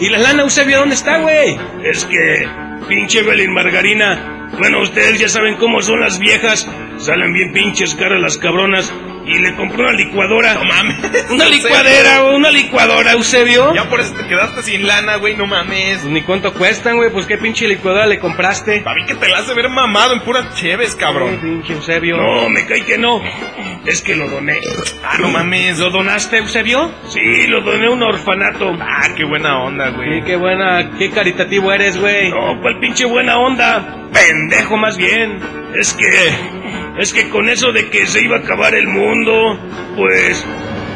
¿Y la lana Eusebio dónde está, güey? Es que, pinche Belín Margarina, bueno, ustedes ya saben cómo son las viejas, salen bien pinches caras las cabronas, y le compré una licuadora. No mames. Una (laughs) licuadera, una licuadora, Eusebio. Ya por eso te quedaste sin lana, güey, no mames. Pues ni cuánto cuestan, güey, pues qué pinche licuadora le compraste. A mí que te la hace ver mamado en puras cheves, Ay, cabrón. pinche Eusebio. No, me cae que no. Es que lo doné. Ah, no mames. ¿Lo donaste, Eusebio? Sí, lo doné a un orfanato. Ah, qué buena onda, Sí, güey. qué buena, qué caritativo eres, güey. No, cuál pinche buena onda. Pendejo más bien. Es que... Es que con eso de que se iba a acabar el mundo, pues...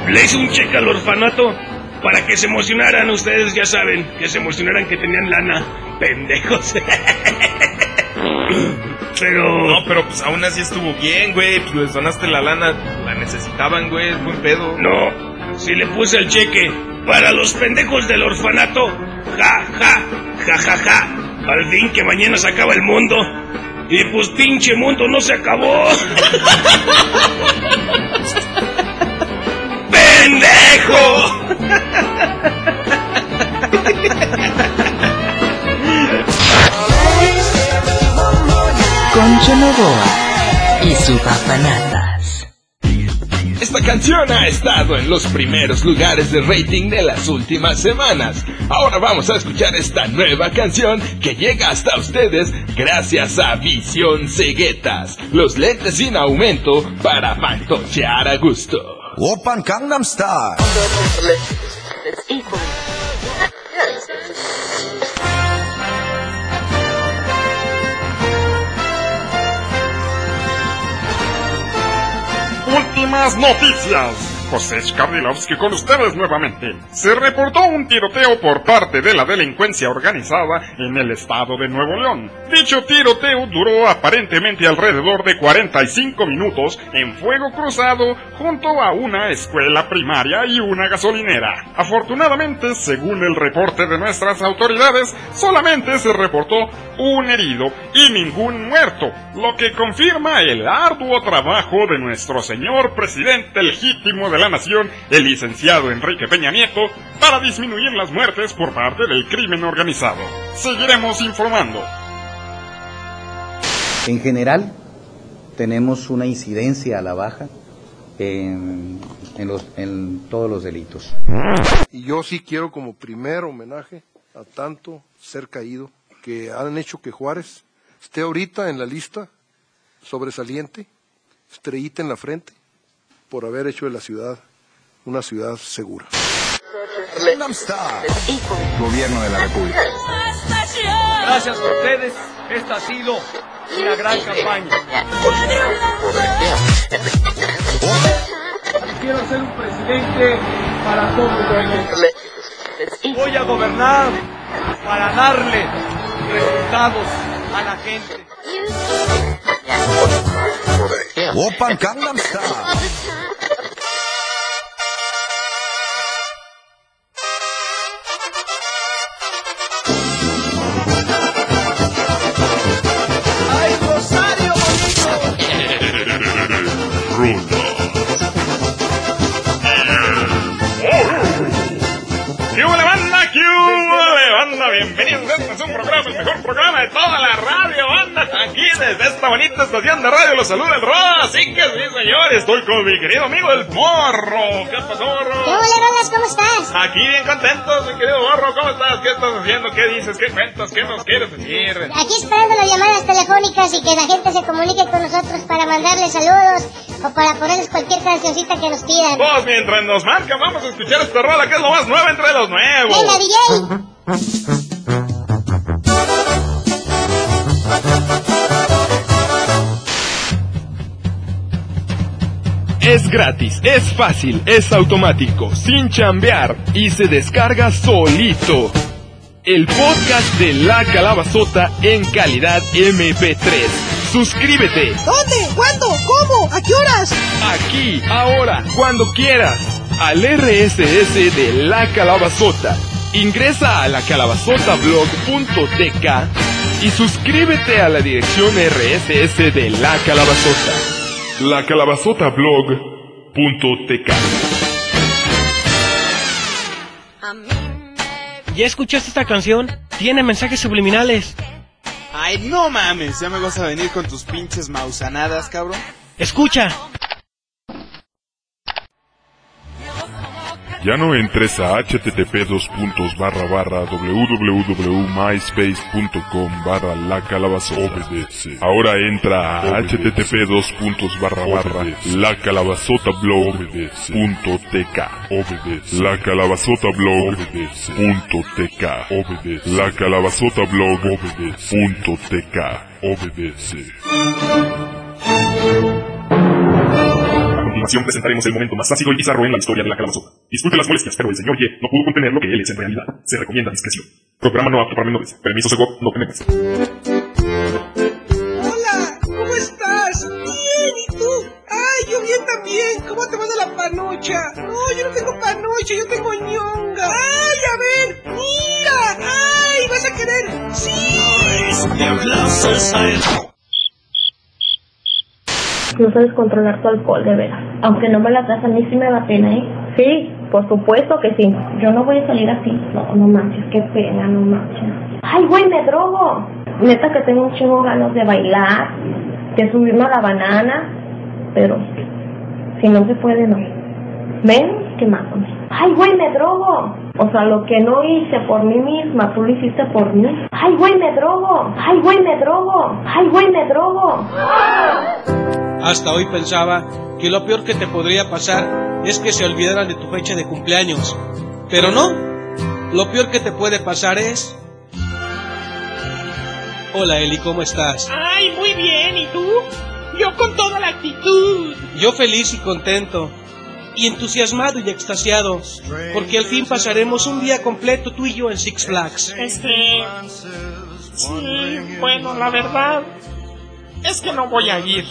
Le hice un cheque al orfanato para que se emocionaran, ustedes ya saben, que se emocionaran que tenían lana. (laughs) Pendejos. Pero... No, pero pues aún así estuvo bien, güey. Pues les donaste la lana, la necesitaban, güey. Es buen pedo. No, si le puse el cheque para los pendejos del orfanato, ja, ja, ja, ja, ja. Al fin que mañana se acaba el mundo. Y pues pinche mundo no se acabó. (laughs) ¡Pendejo! Concho Novoa y su papanatas. Esta canción ha estado en los primeros lugares de rating de las últimas semanas. Ahora vamos a escuchar esta nueva canción que llega hasta ustedes gracias a Visión Ceguetas, los lentes sin aumento para fantochear a gusto. Open Gangnam Style. Últimas noticias. José Skardilovsky con ustedes nuevamente. Se reportó un tiroteo por parte de la delincuencia organizada en el estado de Nuevo León. Dicho tiroteo duró aparentemente alrededor de 45 minutos en fuego cruzado junto a una escuela primaria y una gasolinera. Afortunadamente, según el reporte de nuestras autoridades, solamente se reportó un herido y ningún muerto, lo que confirma el arduo trabajo de nuestro señor presidente legítimo de la nación, el licenciado Enrique Peña Nieto, para disminuir las muertes por parte del crimen organizado. Seguiremos informando. En general, tenemos una incidencia a la baja en, en los- en todos los delitos. Y yo sí quiero como primer homenaje a tanto ser caído que han hecho que Juárez esté ahorita en la lista sobresaliente, estrellita en la frente, por haber hecho de la ciudad una ciudad segura. Gobierno de la República. Gracias a ustedes, esta ha sido una gran campaña. Quiero ser un presidente para todos. Voy a gobernar para darle resultados a la gente. Open Gangnam Style. Bienvenidos, este es un programa, el mejor programa de toda la radio, banda. Aquí desde esta bonita estación de radio los saluda el. Así que sí, señor, estoy con mi querido amigo el Morro. ¿Qué pasó, Morro? ¿Qué hola? ¿Cómo estás? Aquí bien contentos, mi querido Morro. ¿Cómo estás? ¿Qué estás haciendo? ¿Qué dices? ¿Qué cuentas? ¿Qué nos quieres decir? Aquí esperando las llamadas telefónicas y que la gente se comunique con nosotros para mandarles saludos o para ponerles cualquier cancioncita que nos pidan. Pues mientras nos marcan, vamos a escuchar esta rola que es lo más nuevo entre los nuevos. Venga, DJ. Es gratis, es fácil, es automático, sin chambear y se descarga solito. El podcast de La Calabazota en calidad MP3. Suscríbete ¿Dónde? ¿Cuándo? ¿Cómo? ¿A qué horas? aquí, ahora, cuando quieras, al RSS de La Calabazota. Ingresa a lacalabazotablog.tk y suscríbete a la dirección RSS de La Calabazota. lacalabazotablog.tk ¿Ya escuchaste esta canción? Tiene mensajes subliminales. Ay, no mames, ya me vas a venir con tus pinches mausanadas, cabrón. Escucha. Ya no entres a http www.myspace.com barra la calabazota. Ahora entra a http dos puntos barra barra la calabazota blog tk. La calabazota blog tk. La calabazota blog tk. A continuación presentaremos el momento más ácido y bizarro en la historia de la calabazota. Disculpe las molestias, pero el señor Ye no pudo contener lo que él es en realidad. Se recomienda discreción. Programa no apto para menores. Permiso Segov, no tenemos. Hola, ¿cómo estás? Bien, ¿y tú? Ay, yo bien también. ¿Cómo te va de la panocha? No, yo no tengo panocha, yo tengo ñonga. Ay, a ver, mira. Ay, vas a querer. Sí. No sabes controlar tu alcohol, de veras. Aunque no me la das, a mí sí me da pena, ¿eh? Sí, por supuesto que sí. Yo no voy a salir así. No, no manches, qué pena, no manches. Ay, güey, me drogo. Neta que tengo un chingo ganas de bailar, de subirme a la banana, pero si no se puede, no. Ven, que mátame. Ay, güey, me drogo. O sea, lo que no hice por mí misma, tú lo hiciste por mí. Ay, güey, me drogo. Ay, güey, me drogo. Ay, güey, me drogo. Hasta hoy pensaba que lo peor que te podría pasar es que se olvidaran de tu fecha de cumpleaños. Pero no. Lo peor que te puede pasar es... Hola Eli, ¿cómo estás? Ay, muy bien, ¿y tú? Yo con toda la actitud. Yo feliz y contento. Y entusiasmado y extasiado. Porque al fin pasaremos un día completo tú y yo en Six Flags. Este... Sí, bueno, la verdad es que no voy a ir.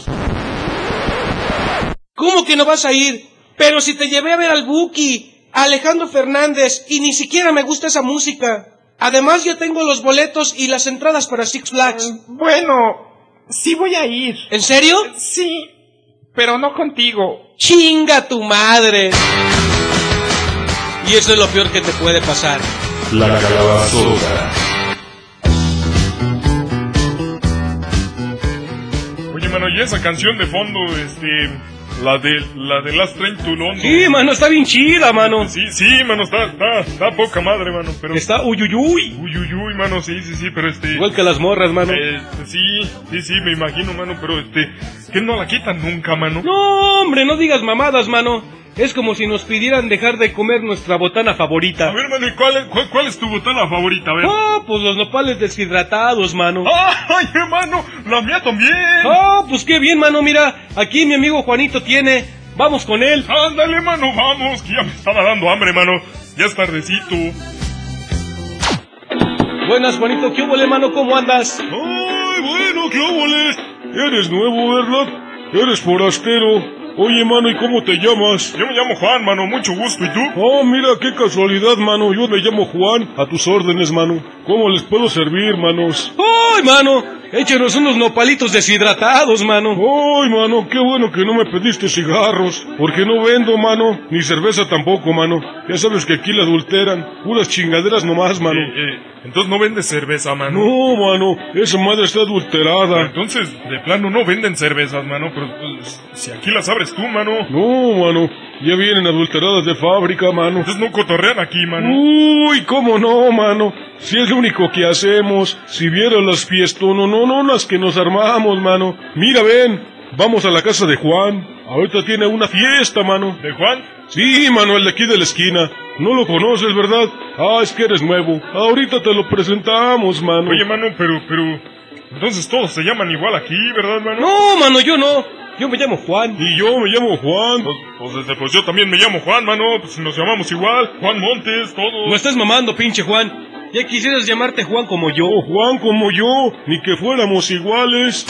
¿Cómo que no vas a ir? Pero si te llevé a ver al Buki, a Alejandro Fernández, y ni siquiera me gusta esa música. Además, yo tengo los boletos y las entradas para Six Flags. Bueno, sí voy a ir. ¿En serio? Sí, pero no contigo. ¡Chinga tu madre! Y eso es lo peor que te puede pasar. La calabazota. Oye, mano, y esa canción de fondo, este... La de, la de Last Train to London. Sí, mano, está bien chida, mano. Sí, sí, mano, está, está, está poca madre, mano, pero... Está uyuyuy. Uyuyuy, mano, sí, sí, sí, pero este... Igual que las morras, mano. Eh, sí, sí, sí, me imagino, mano, pero este... Que no la quitan nunca, mano. No, hombre, no digas mamadas, mano. Es como si nos pidieran dejar de comer nuestra botana favorita. A ver, mano, ¿y cuál es, cuál, cuál es tu botana favorita? A ver. Ah, pues los nopales deshidratados, mano. (laughs) ¡Ay, hermano! ¡La mía también! Ah, pues qué bien, mano, mira. Aquí mi amigo Juanito tiene. Vamos con él. Ándale, mano, vamos, que ya me estaba dando hambre, mano. Ya es tardecito. Buenas, Juanito, ¿qué hubo, mano? ¿Cómo andas? Ay, bueno, ¿qué hubo? Eres nuevo, ¿verdad? Eres forastero. Oye, mano, ¿y cómo te llamas? Yo me llamo Juan, mano, mucho gusto, ¿y tú? Oh, mira, qué casualidad, mano. Yo me llamo Juan, a tus órdenes, mano. ¿Cómo les puedo servir, manos? ¡Ay, mano! Échenos unos nopalitos deshidratados, mano. ¡Ay, mano! Qué bueno que no me pediste cigarros. Porque no vendo, mano. Ni cerveza tampoco, mano. Ya sabes que aquí la adulteran. Puras chingaderas nomás, mano. Eh, eh, entonces no vendes cerveza, mano. No, mano. Esa madre está adulterada. Entonces, de plano, no venden cervezas, mano. Pero pues, si aquí las abres tú, mano. No, mano. Ya vienen adulteradas de fábrica, mano. Entonces no cotorrean aquí, mano. Uy, cómo no, mano. Si es lo único que hacemos. Si vieras las fiestas, no, no, no, las que nos armamos, mano. Mira, ven. Vamos a la casa de Juan. Ahorita tiene una fiesta, mano. ¿De Juan? Sí, mano, el de aquí de la esquina. No lo conoces, ¿verdad? Ah, es que eres nuevo. Ahorita te lo presentamos, mano. Oye, mano, pero, pero... Entonces todos se llaman igual aquí, ¿verdad, mano? No, mano, yo no. Yo me llamo Juan. Y yo me llamo Juan. Pues, pues, pues yo también me llamo Juan, mano. Pues nos llamamos igual. Juan Montes, todos. No estás mamando, pinche Juan. Ya quisieras llamarte Juan como yo. Oh, Juan como yo. Ni que fuéramos iguales.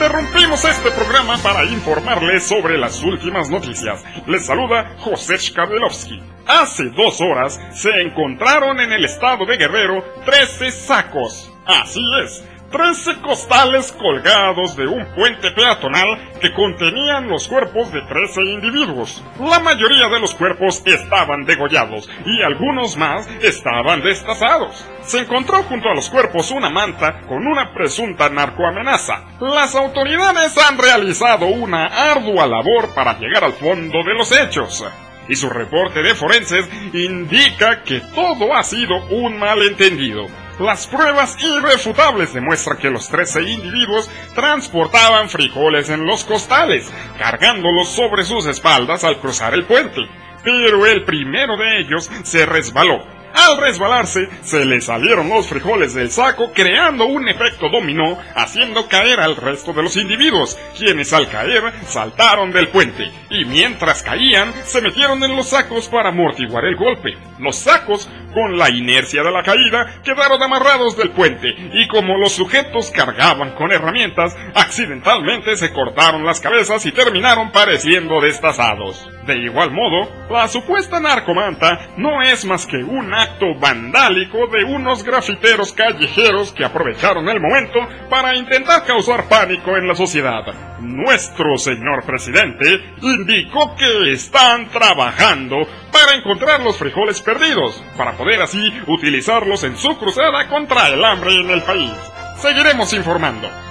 Interrumpimos este programa para informarles sobre las últimas noticias. Les saluda José Shkabelovsky. Hace dos horas se encontraron en el estado de Guerrero 13 sacos. Así es, 13 costales colgados de un puente peatonal que contenían los cuerpos de 13 individuos. La mayoría de los cuerpos estaban degollados y algunos más estaban destazados. Se encontró junto a los cuerpos una manta con una presunta narcoamenaza. Las autoridades han realizado una ardua labor para llegar al fondo de los hechos y su reporte de forenses indica que todo ha sido un malentendido. Las pruebas irrefutables demuestran que los 13 individuos transportaban frijoles en los costales, cargándolos sobre sus espaldas al cruzar el puente. Pero el primero de ellos se resbaló al resbalarse, se le salieron los frijoles del saco, creando un efecto dominó, haciendo caer al resto de los individuos, quienes al caer saltaron del puente, y mientras caían, se metieron en los sacos para amortiguar el golpe. Los sacos, con la inercia de la caída, quedaron amarrados del puente, y como los sujetos cargaban con herramientas, accidentalmente se cortaron las cabezas y terminaron pareciendo destazados. De igual modo, la supuesta narcomanta no es más que un acto vandálico de unos grafiteros callejeros que aprovecharon el momento para intentar causar pánico en la sociedad. Nuestro señor presidente indicó que están trabajando para encontrar los frijoles perdidos, para poder así utilizarlos en su cruzada contra el hambre en el país. Seguiremos informando.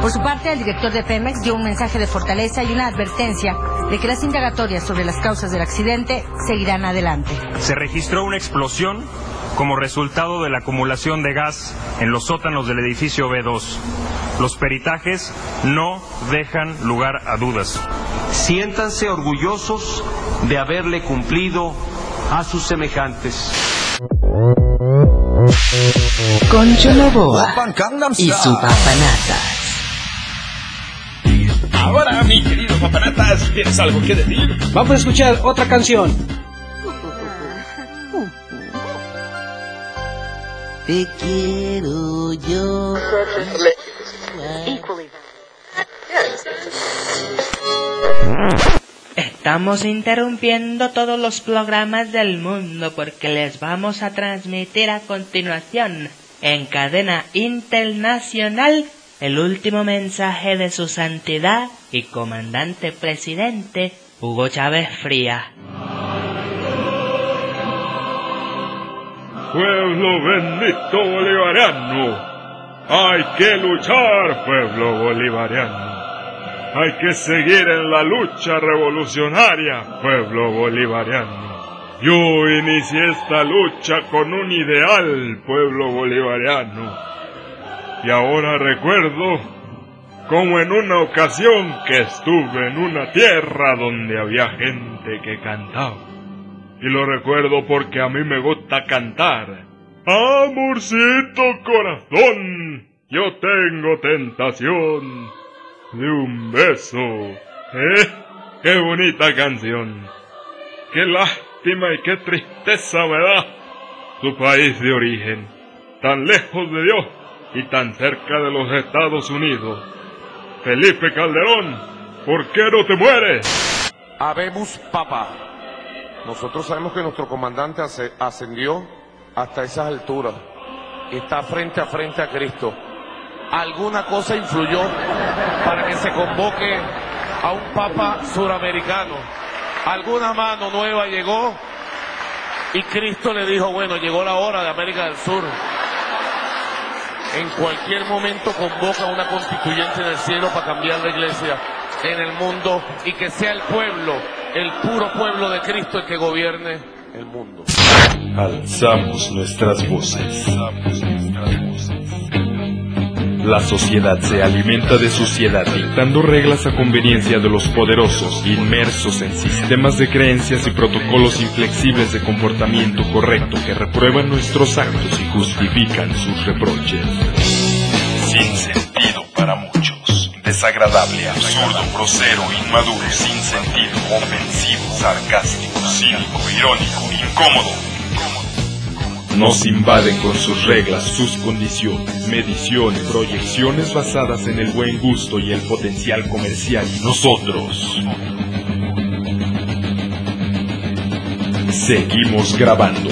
Por su parte, el director de Pemex dio un mensaje de fortaleza y una advertencia de que las indagatorias sobre las causas del accidente seguirán adelante. Se registró una explosión como resultado de la acumulación de gas en los sótanos del edificio B2. Los peritajes no dejan lugar a dudas. Siéntanse orgullosos de haberle cumplido a sus semejantes. Concho Novoa y su papanata. Ahora, mi querido papanatas, ¿tienes algo que decir? Vamos a escuchar otra canción. Te quiero yo. Estamos interrumpiendo todos los programas del mundo porque les vamos a transmitir a continuación en cadena internacional el último mensaje de su santidad y comandante presidente Hugo Chávez Fría. Pueblo bendito bolivariano, hay que luchar, pueblo bolivariano. Hay que seguir en la lucha revolucionaria, pueblo bolivariano. Yo inicié esta lucha con un ideal, pueblo bolivariano. Y ahora recuerdo como en una ocasión que estuve en una tierra donde había gente que cantaba. Y lo recuerdo porque a mí me gusta cantar. Amorcito corazón, yo tengo tentación de un beso. ¿Eh? ¡Qué bonita canción! ¡Qué lástima y qué tristeza me da tu país de origen! Tan lejos de Dios y tan cerca de los Estados Unidos. Felipe Calderón, ¿por qué no te mueres? Habemos papá. Nosotros sabemos que nuestro comandante asce- ascendió hasta esas alturas está frente a frente a Cristo. ¿Alguna cosa influyó para que se convoque a un papa suramericano? ¿Alguna mano nueva llegó? Y Cristo le dijo, bueno, llegó la hora de América del Sur. En cualquier momento convoca a una constituyente del cielo para cambiar la iglesia en el mundo y que sea el pueblo, el puro pueblo de Cristo el que gobierne el mundo. Alzamos nuestras voces. La sociedad se alimenta de suciedad dictando reglas a conveniencia de los poderosos, inmersos en sistemas de creencias y protocolos inflexibles de comportamiento correcto que reprueban nuestros actos y justifican sus reproches. Sin sentido para muchos. Desagradable, absurdo, grosero, inmaduro, sin sentido, ofensivo, sarcástico, cínico, irónico, incómodo. Nos invaden con sus reglas, sus condiciones, mediciones, proyecciones basadas en el buen gusto y el potencial comercial nosotros. Seguimos grabando.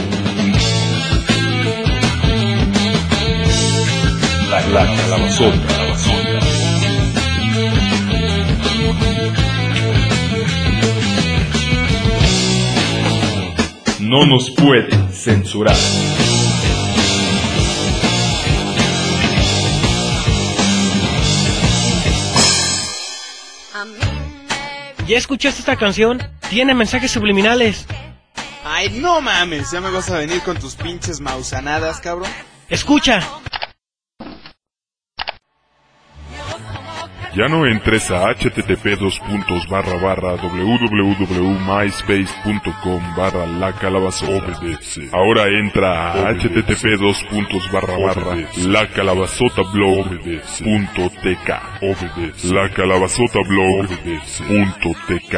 la, la, la la No nos pueden censurar. ¿Ya escuchaste esta canción? Tiene mensajes subliminales. Ay, no mames, ya me vas a venir con tus pinches mausanadas, cabrón. Escucha. Ya no entres a http dos puntos barra barra www.myspace.com barra la calabazota. Ahora entra a http dos puntos barra barra la calabazota blog.tk La calabazota blog.tk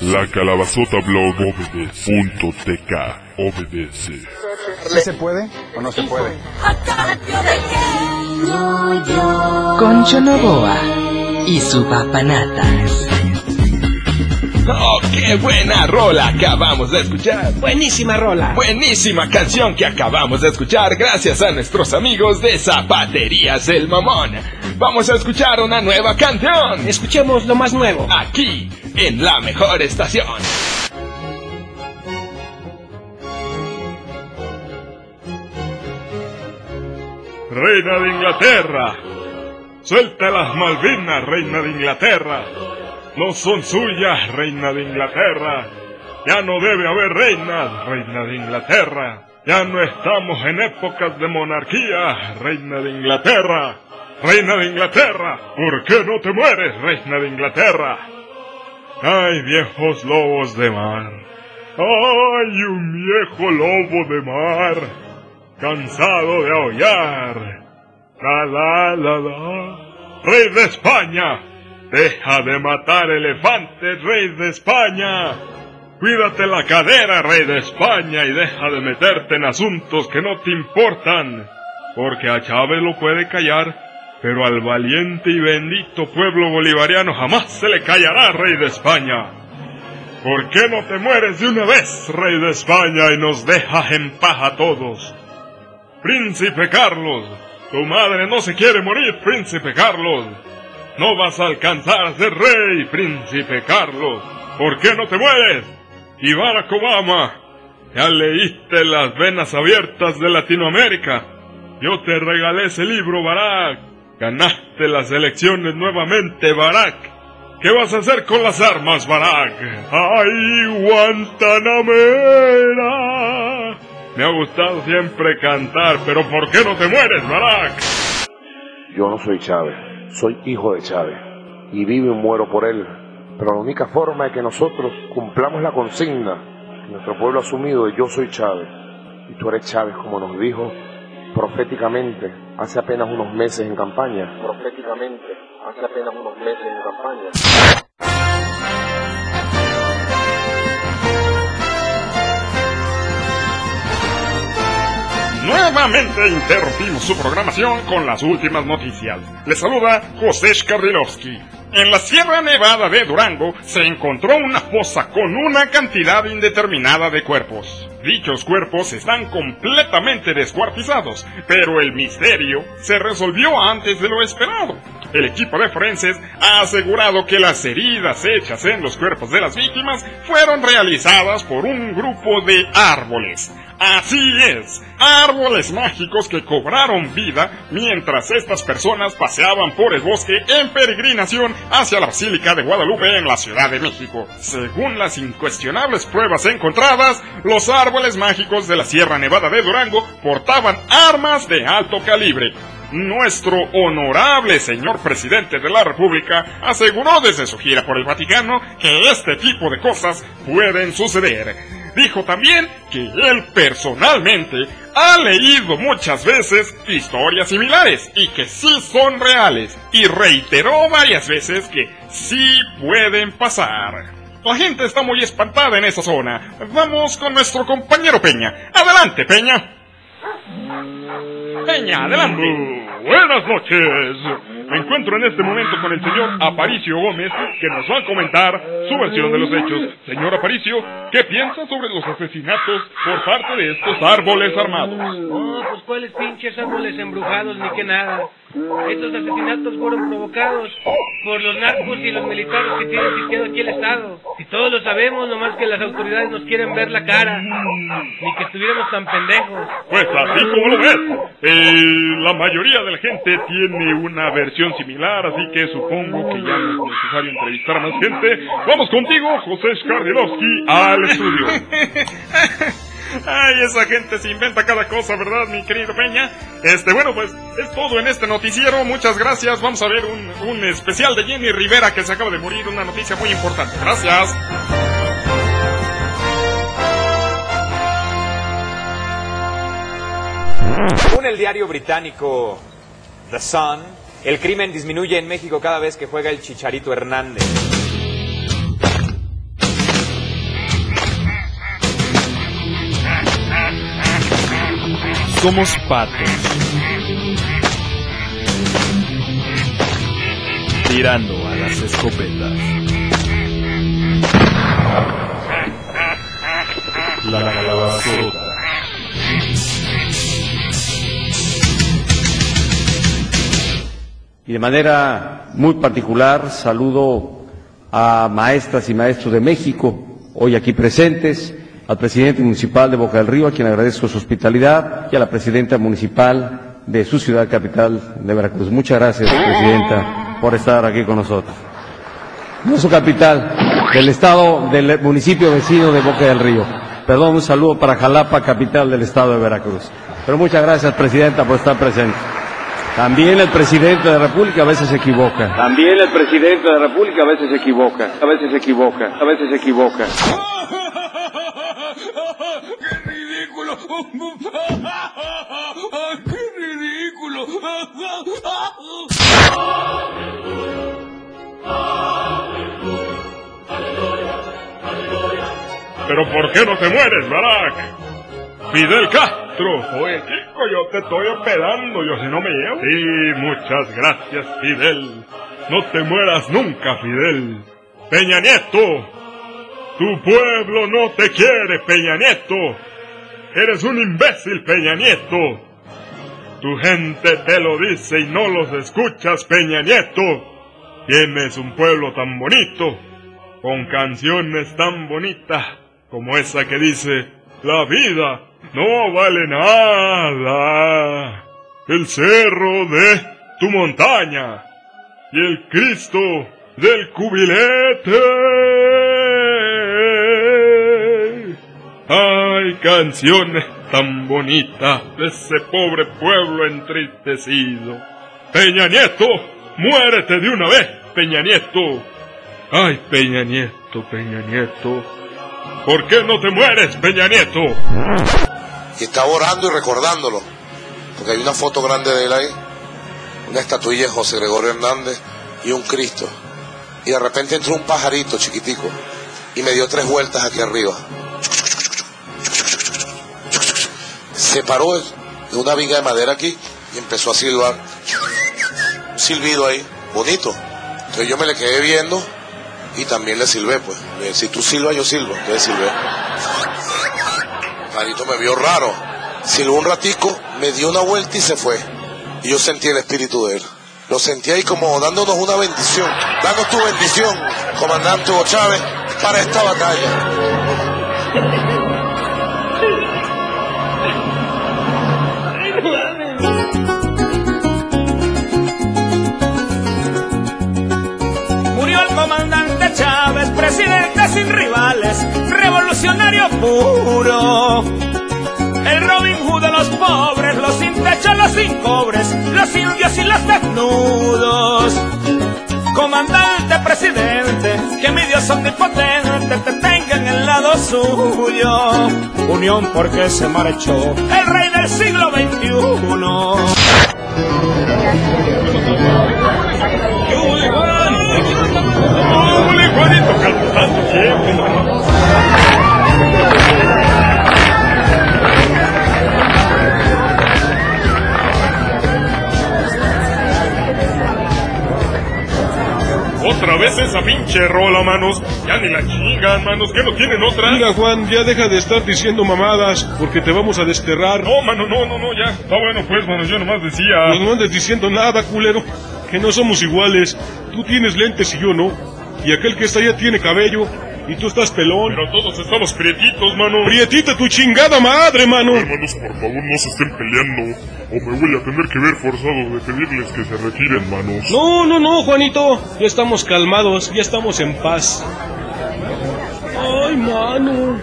La calabazota blog.tk ¿Se puede o no se puede? Concho Novoa y su papanatas. ¡Oh, qué buena rola acabamos de escuchar! Buenísima rola. Buenísima canción que acabamos de escuchar gracias a nuestros amigos de Zapaterías El Mamón. Vamos a escuchar una nueva canción. Escuchemos lo más nuevo. Aquí, en la mejor estación. Reina de Inglaterra. Suelta las Malvinas, reina de Inglaterra. No son suyas, reina de Inglaterra. Ya no debe haber reinas, reina de Inglaterra. Ya no estamos en épocas de monarquía, reina de Inglaterra. Reina de Inglaterra, ¿por qué no te mueres, reina de Inglaterra? Ay, viejos lobos de mar. Ay, un viejo lobo de mar cansado de aullar. Rey de España, deja de matar elefantes, rey de España. Cuídate la cadera, rey de España, y deja de meterte en asuntos que no te importan. Porque a Chávez lo puede callar, pero al valiente y bendito pueblo bolivariano jamás se le callará, rey de España. ¿Por qué no te mueres de una vez, rey de España, y nos dejas en paz a todos? Príncipe Carlos, tu madre no se quiere morir, Príncipe Carlos. No vas a alcanzar a ser rey, Príncipe Carlos. ¿Por qué no te mueres? Y Barack Obama, ya leíste las venas abiertas de Latinoamérica. Yo te regalé ese libro, Barack. Ganaste las elecciones nuevamente, Barack. ¿Qué vas a hacer con las armas, Barack? ¡Ay, Guantanamera! Me ha gustado siempre cantar, pero ¿por qué no te mueres, Barack? Yo no soy Chávez, soy hijo de Chávez y vivo y muero por él. Pero la única forma de que nosotros cumplamos la consigna que nuestro pueblo ha asumido de yo soy Chávez y tú eres Chávez, como nos dijo proféticamente hace apenas unos meses en campaña. Proféticamente hace apenas unos meses en campaña. Nuevamente interrumpimos su programación con las últimas noticias. Les saluda José Skardilowski. En la Sierra Nevada de Durango se encontró una fosa con una cantidad indeterminada de cuerpos. Dichos cuerpos están completamente descuartizados, pero el misterio se resolvió antes de lo esperado. El equipo de forenses ha asegurado que las heridas hechas en los cuerpos de las víctimas fueron realizadas por un grupo de árboles. Así es, árboles mágicos que cobraron vida mientras estas personas paseaban por el bosque en peregrinación hacia la Basílica de Guadalupe en la Ciudad de México. Según las incuestionables pruebas encontradas, los árboles mágicos de la Sierra Nevada de Durango portaban armas de alto calibre. Nuestro honorable señor presidente de la República aseguró desde su gira por el Vaticano que este tipo de cosas pueden suceder. Dijo también que él personalmente ha leído muchas veces historias similares y que sí son reales y reiteró varias veces que sí pueden pasar. La gente está muy espantada en esa zona. Vamos con nuestro compañero Peña. Adelante, Peña. Peña, adelante. buenas noches. Me encuentro en este momento con el señor Aparicio Gómez, que nos va a comentar su versión de los hechos. Señor Aparicio, ¿qué piensa sobre los asesinatos por parte de estos árboles armados? Oh, pues cuáles pinches árboles embrujados, ni que nada. Estos asesinatos fueron provocados por los narcos y los militares que tienen sitiado aquí el Estado. Y todos lo sabemos, nomás que las autoridades nos quieren ver la cara. Ni que estuviéramos tan pendejos. Pues así como lo ves. Eh, la mayoría de la gente tiene una versión similar, así que supongo que ya no es necesario entrevistar a más gente. Vamos contigo, José Skardilovsky, al estudio. (laughs) Ay, esa gente se inventa cada cosa, ¿verdad, mi querido Peña? Este, bueno, pues es todo en este noticiero. Muchas gracias. Vamos a ver un, un especial de Jenny Rivera que se acaba de morir. Una noticia muy importante. Gracias. Según el diario británico The Sun, el crimen disminuye en México cada vez que juega el Chicharito Hernández. Somos patos. Tirando a las escopetas. La calabazota. Y de manera muy particular saludo a maestras y maestros de México, hoy aquí presentes, al presidente municipal de Boca del Río, a quien agradezco su hospitalidad, y a la presidenta municipal de su ciudad capital de Veracruz. Muchas gracias, presidenta, por estar aquí con nosotros. No su capital, del estado, del municipio vecino de Boca del Río. Perdón, un saludo para Jalapa, capital del estado de Veracruz. Pero muchas gracias, presidenta, por estar presente. También el presidente de la República a veces se equivoca. También el presidente de la República a veces se equivoca. A veces se equivoca. A veces se equivoca. ¡Qué ridículo! ¡Qué ridículo! Pero ¿por qué no te mueres, Barack? Fidel Castro. Oye, chico, yo te estoy hospedando, yo si no me llevo. Sí, muchas gracias, Fidel. No te mueras nunca, Fidel. Peña Nieto. Tu pueblo no te quiere, Peña Nieto. Eres un imbécil, Peña Nieto. Tu gente te lo dice y no los escuchas, Peña Nieto. Tienes un pueblo tan bonito, con canciones tan bonitas como esa que dice, la vida no vale nada. El cerro de tu montaña y el Cristo del cubilete. Ay, canciones tan bonitas de ese pobre pueblo entristecido. Peña Nieto, muérete de una vez, Peña Nieto. Ay, Peña Nieto, Peña Nieto. ¿Por qué no te mueres, Peña Nieto? Y estaba orando y recordándolo. Porque hay una foto grande de él ahí. Una estatuilla de José Gregorio Hernández y un Cristo. Y de repente entró un pajarito chiquitico y me dio tres vueltas aquí arriba. Se paró de una viga de madera aquí y empezó a silbar. Un silbido ahí, bonito. Entonces yo me le quedé viendo y también le silbé, pues. Si tú silbas, yo silbo. Entonces silbé. El pajarito me vio raro. Silbó un ratico, me dio una vuelta y se fue. Y yo sentí el espíritu de él. Lo sentí ahí como dándonos una bendición. Danos tu bendición, comandante Hugo Chávez, para esta batalla. Sin rivales, revolucionario puro. El Robin Hood de los pobres, los sin techo, los sin cobres, los indios y los desnudos. Comandante, presidente, que mi Dios omnipotente te tenga en el lado suyo. Unión porque se marchó el rey del siglo ¡Hola, Juanito! tanto tiempo, mano. vez esa pinche rola, manos. Ya ni la chingan, manos, que no tienen otra. Mira, Juan, ya deja de estar diciendo mamadas, porque te vamos a desterrar. No, mano, no, no, no, ya. Está bueno, pues, manos, yo nomás decía. No, no andes diciendo nada, culero. Que no somos iguales. Tú tienes lentes y yo no. Y aquel que está allá tiene cabello. Y tú estás pelón. Pero todos estamos prietitos, mano. Prietita tu chingada madre, mano. Hermanos, por favor, no se estén peleando. O me voy a tener que ver forzado de pedirles que se retiren, manos. No, no, no, Juanito. Ya estamos calmados, ya estamos en paz. Ay, mano.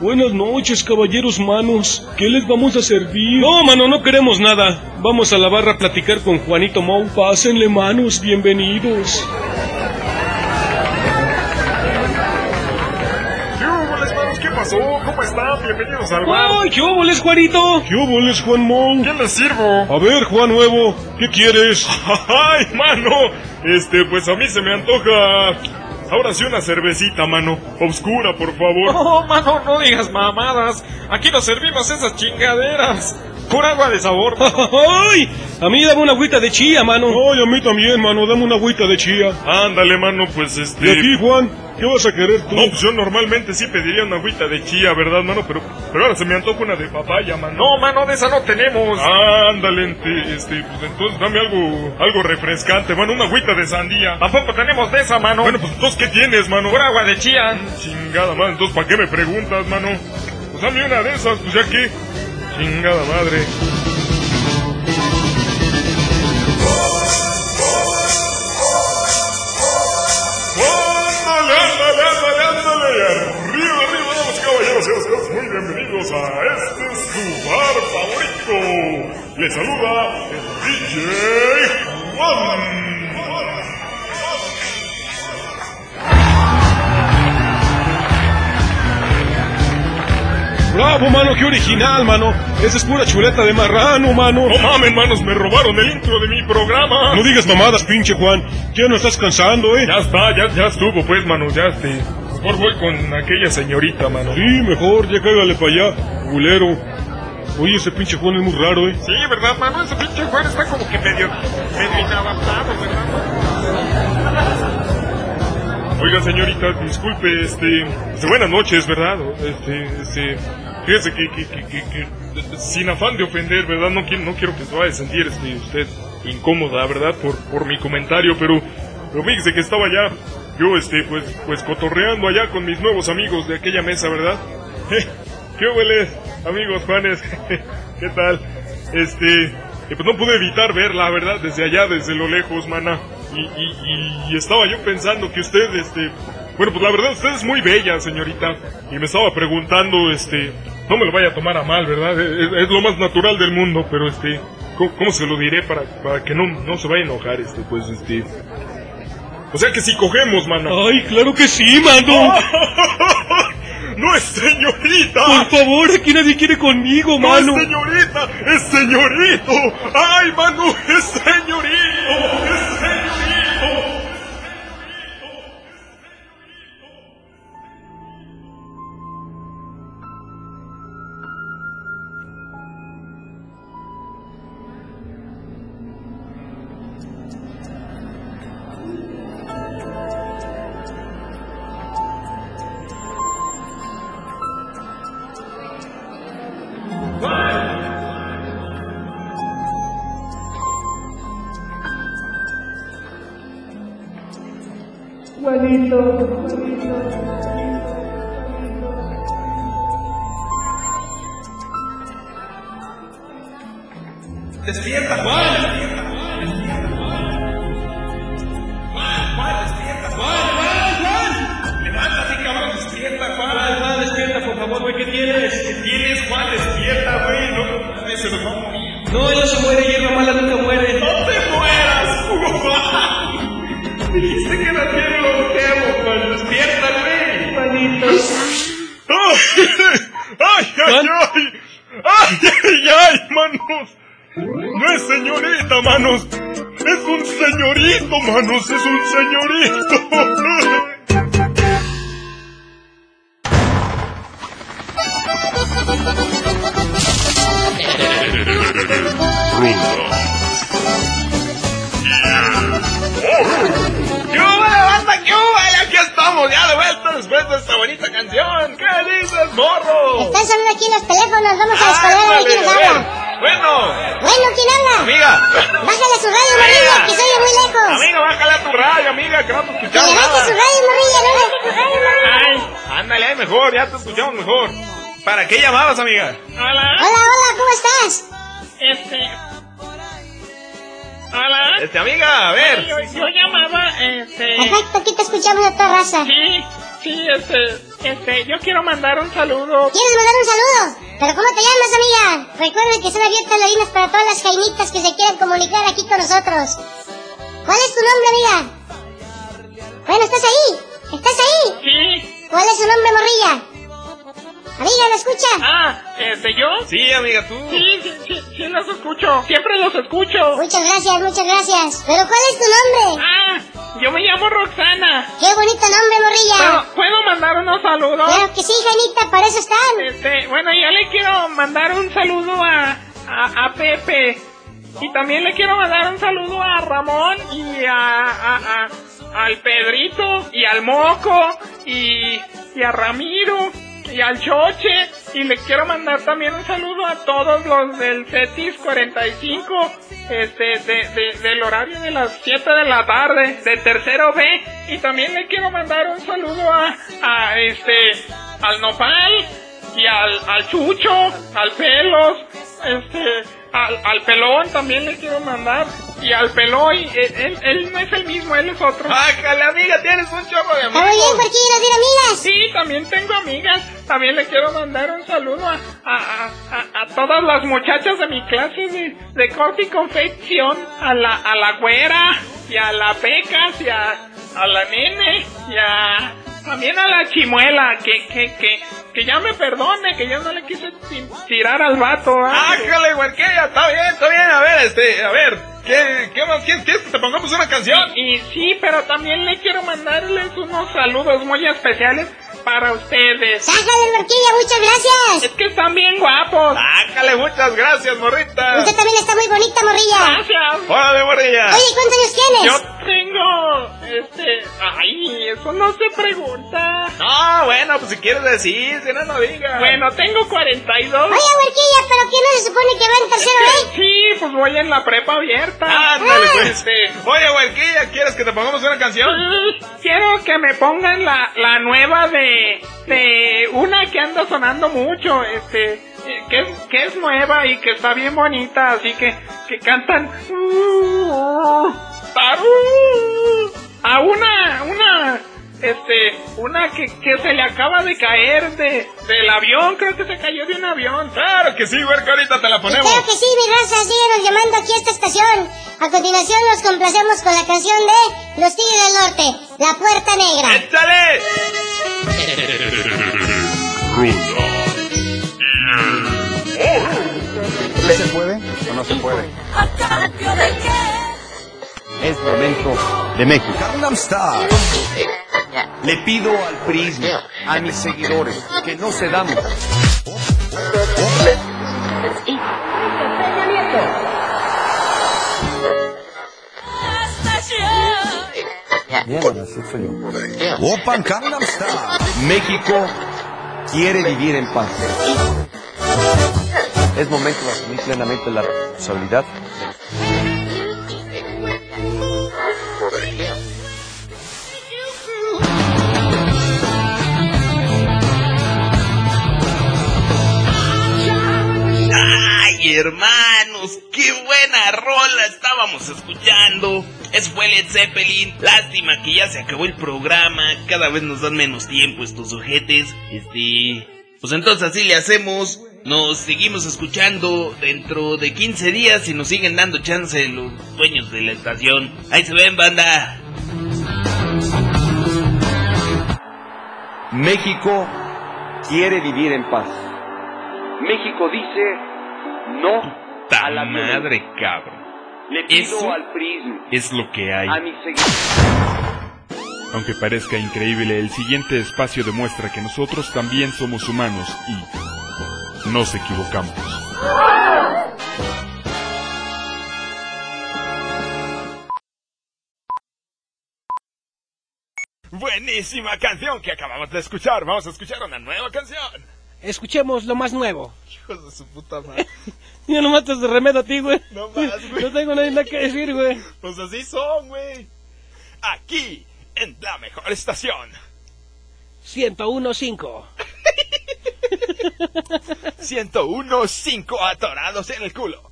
Buenas noches, caballeros manos. ¿Qué les vamos a servir? No, mano, no queremos nada. Vamos a la barra a platicar con Juanito Mou. Pásenle manos, bienvenidos. Pasó? ¿Cómo están? Bienvenidos al bar. ¡Ay, qué óboles, Juanito! ¿Qué óboles, Juan Mou? ¿Qué les sirvo? A ver, Juan Nuevo, ¿qué quieres? (laughs) ¡Ay, mano! Este, pues a mí se me antoja. Ahora sí una cervecita, mano. Obscura, por favor. No, mano, no digas mamadas. Aquí nos servimos esas chingaderas. Pura agua de sabor. (laughs) ¡Ay! A mí dame una agüita de chía, mano. Ay, a mí también, mano. Dame una agüita de chía. Ándale, mano, pues este. ¿Y aquí, Juan? ¿Qué vas a querer tú? No, pues yo normalmente sí pediría una agüita de chía, ¿verdad, mano? Pero, pero ahora se me antoja una de papaya, mano. No, mano, de esa no tenemos. Ándale, ente- este, pues entonces dame algo, algo refrescante, mano, una agüita de sandía. Tampoco tenemos de esa, mano. Bueno, pues entonces, ¿qué tienes, mano? Pura agua de chía. Chingada madre, entonces, ¿para qué me preguntas, mano? Pues dame una de esas, pues ya que. Chingada madre. Ándale, ándale, ándale, ándale. Arriba, arriba, vamos, caballeros y damas, muy bienvenidos a este su bar favorito. Les saluda el DJ Juan. Bravo, mano, qué original, mano. Esa es pura chuleta de marrano, mano. No mames, manos, me robaron el intro de mi programa. No digas mamadas, pinche Juan. Ya no estás cansando, ¿eh? Ya está, ya, ya estuvo, pues, mano, ya este. Mejor voy con aquella señorita, mano. Sí, mejor, ya cágale para allá, culero. Oye, ese pinche Juan es muy raro, ¿eh? Sí, ¿verdad, mano? Ese pinche Juan está como que medio, medio inadaptado, ¿verdad? Oiga, señorita, disculpe, este, este, buenas noches, ¿verdad? Este, este, fíjese que, que, que, que, sin afán de ofender, ¿verdad? No quiero, no quiero que se vaya a sentir, este, usted incómoda, ¿verdad? Por, por mi comentario, pero, pero fíjese que estaba ya, yo, este, pues, pues cotorreando allá con mis nuevos amigos de aquella mesa, ¿verdad? (laughs) ¿Qué huele, amigos Juanes? (laughs) ¿Qué tal? Este, eh, pues no pude evitar verla, ¿verdad? Desde allá, desde lo lejos, mana. Y, y, y estaba yo pensando que usted, este... Bueno, pues la verdad, usted es muy bella, señorita. Y me estaba preguntando, este... No me lo vaya a tomar a mal, ¿verdad? Es, es lo más natural del mundo, pero este... ¿Cómo, cómo se lo diré para, para que no, no se vaya a enojar, este? Pues, este... O sea que si cogemos, mana. Ay, claro que sí, mano. (laughs) ¡No es señorita! Por favor, aquí nadie quiere conmigo, ¡No mano. es señorita! ¡Es señorito! ¡Ay, mano! ¡Es señorito! Mandar un saludo. ¿Quieres mandar un saludo? ¿Pero cómo te llamas, amiga? Recuerden que son abiertas las líneas para todas las jainitas que se quieran comunicar aquí con nosotros. ¿Cuál es tu nombre, amiga? Bueno, ¿estás ahí? ¿Estás ahí? Sí. ¿Cuál es su nombre, morrilla? Amiga, ¿lo escucha? Ah, este, ¿yo? Sí, amiga, tú. Sí, sí, sí, sí, los escucho. Siempre los escucho. Muchas gracias, muchas gracias. ¿Pero cuál es tu nombre? Ah, yo me llamo Roxana. Qué bonito nombre, morrilla. ¿Puedo, ¿puedo mandar unos saludos? Claro que sí, Jainita, para eso están. Este, bueno, yo le quiero mandar un saludo a, a, a Pepe. Y también le quiero mandar un saludo a Ramón y a, a, a- al Pedrito y al Moco y, y a Ramiro y al Choche. Y le quiero mandar también un saludo a todos los del CETIS 45, este, de, de- del horario de las 7 de la tarde, de tercero B. Y también le quiero mandar un saludo a, a este, al Nopal y al, al Chucho, al Pelos, este, al, al Pelón también le quiero mandar. Y al Peloy, él, él, él no es el mismo, él es otro. Ájale, amiga, tienes un chorro de Está muy bien, porque no tiene amigas. Sí, también tengo amigas. También le quiero mandar un saludo a, a, a, a- a todas las muchachas de mi clase de, de corte y confección. A la, a la güera, y a la pecas, y a, a la nene, y a... También a la chimuela, que, que, que, que ya me perdone, que yo no le quise ti- tirar al vato. ¿ah? Ájale, huerquilla, está bien, está bien. A ver, este, a ver, ¿qué, qué más quieres? ¿Quieres que te pongamos una canción? Y sí, pero también le quiero mandarles unos saludos muy especiales para ustedes. Sácale, Marquilla, muchas gracias. Es que están bien guapos. Ájale, muchas gracias, morrita. Usted también está muy bonita, morrilla. Gracias. Órale, morrilla. Oye, ¿cuántos años tienes? Yo tengo, este, ay, eso no se pregunta. No, bueno, pues si quieres decir, si no, no digas. Bueno, tengo 42. Oye, Huerquilla, ¿pero qué no se supone que va en tercero B? Sí, pues voy en la prepa abierta. Ándale, Ah. pues. Oye, huerquilla, ¿quieres que te pongamos una canción? Sí, Quiero que me pongan la, la nueva de, de una que anda sonando mucho, este, eh, que es, que es nueva y que está bien bonita, así que, que cantan uh, a una, una, este, una que, que se le acaba de caer de, del avión, creo que se cayó de un avión. Claro que sí, huerca, ahorita te la ponemos. Claro que sí, mi raza, síguenos llamando aquí a esta estación. A continuación nos complacemos con la canción de Los Tigres del Norte, La Puerta Negra. ¡Échale! ¿Se puede o no se puede? Es momento de México. Gangnam Style. Le pido al Prisma, a mis seguidores, que no cedamos. Bien, así soy yo. Open Gangnam Style. México quiere vivir en paz. Es momento de asumir plenamente la responsabilidad. Ay, hermanos, qué buena rola estábamos escuchando. Es fue Led Zeppelin. Lástima que ya se acabó el programa. Cada vez nos dan menos tiempo estos ojetes. Este. Pues entonces así le hacemos. Nos seguimos escuchando dentro de 15 días y nos siguen dando chance los dueños de la estación. Ahí se ven, banda. México quiere vivir en paz. México dice no a la madre, cabrón. Le pido Eso al prisma, es lo que hay. a mis. Aunque parezca increíble, el siguiente espacio demuestra que nosotros también somos humanos y nos equivocamos. Buenísima canción que acabamos de escuchar. Vamos a escuchar una nueva canción. Escuchemos lo más nuevo. Hijos de su puta madre. Ya no matas de remedio a ti, güey. No más, güey. No tengo nada que decir, güey. Pues así son, güey. Aquí, en la mejor estación. 101.5. 101.5 (laughs) atorados en el culo.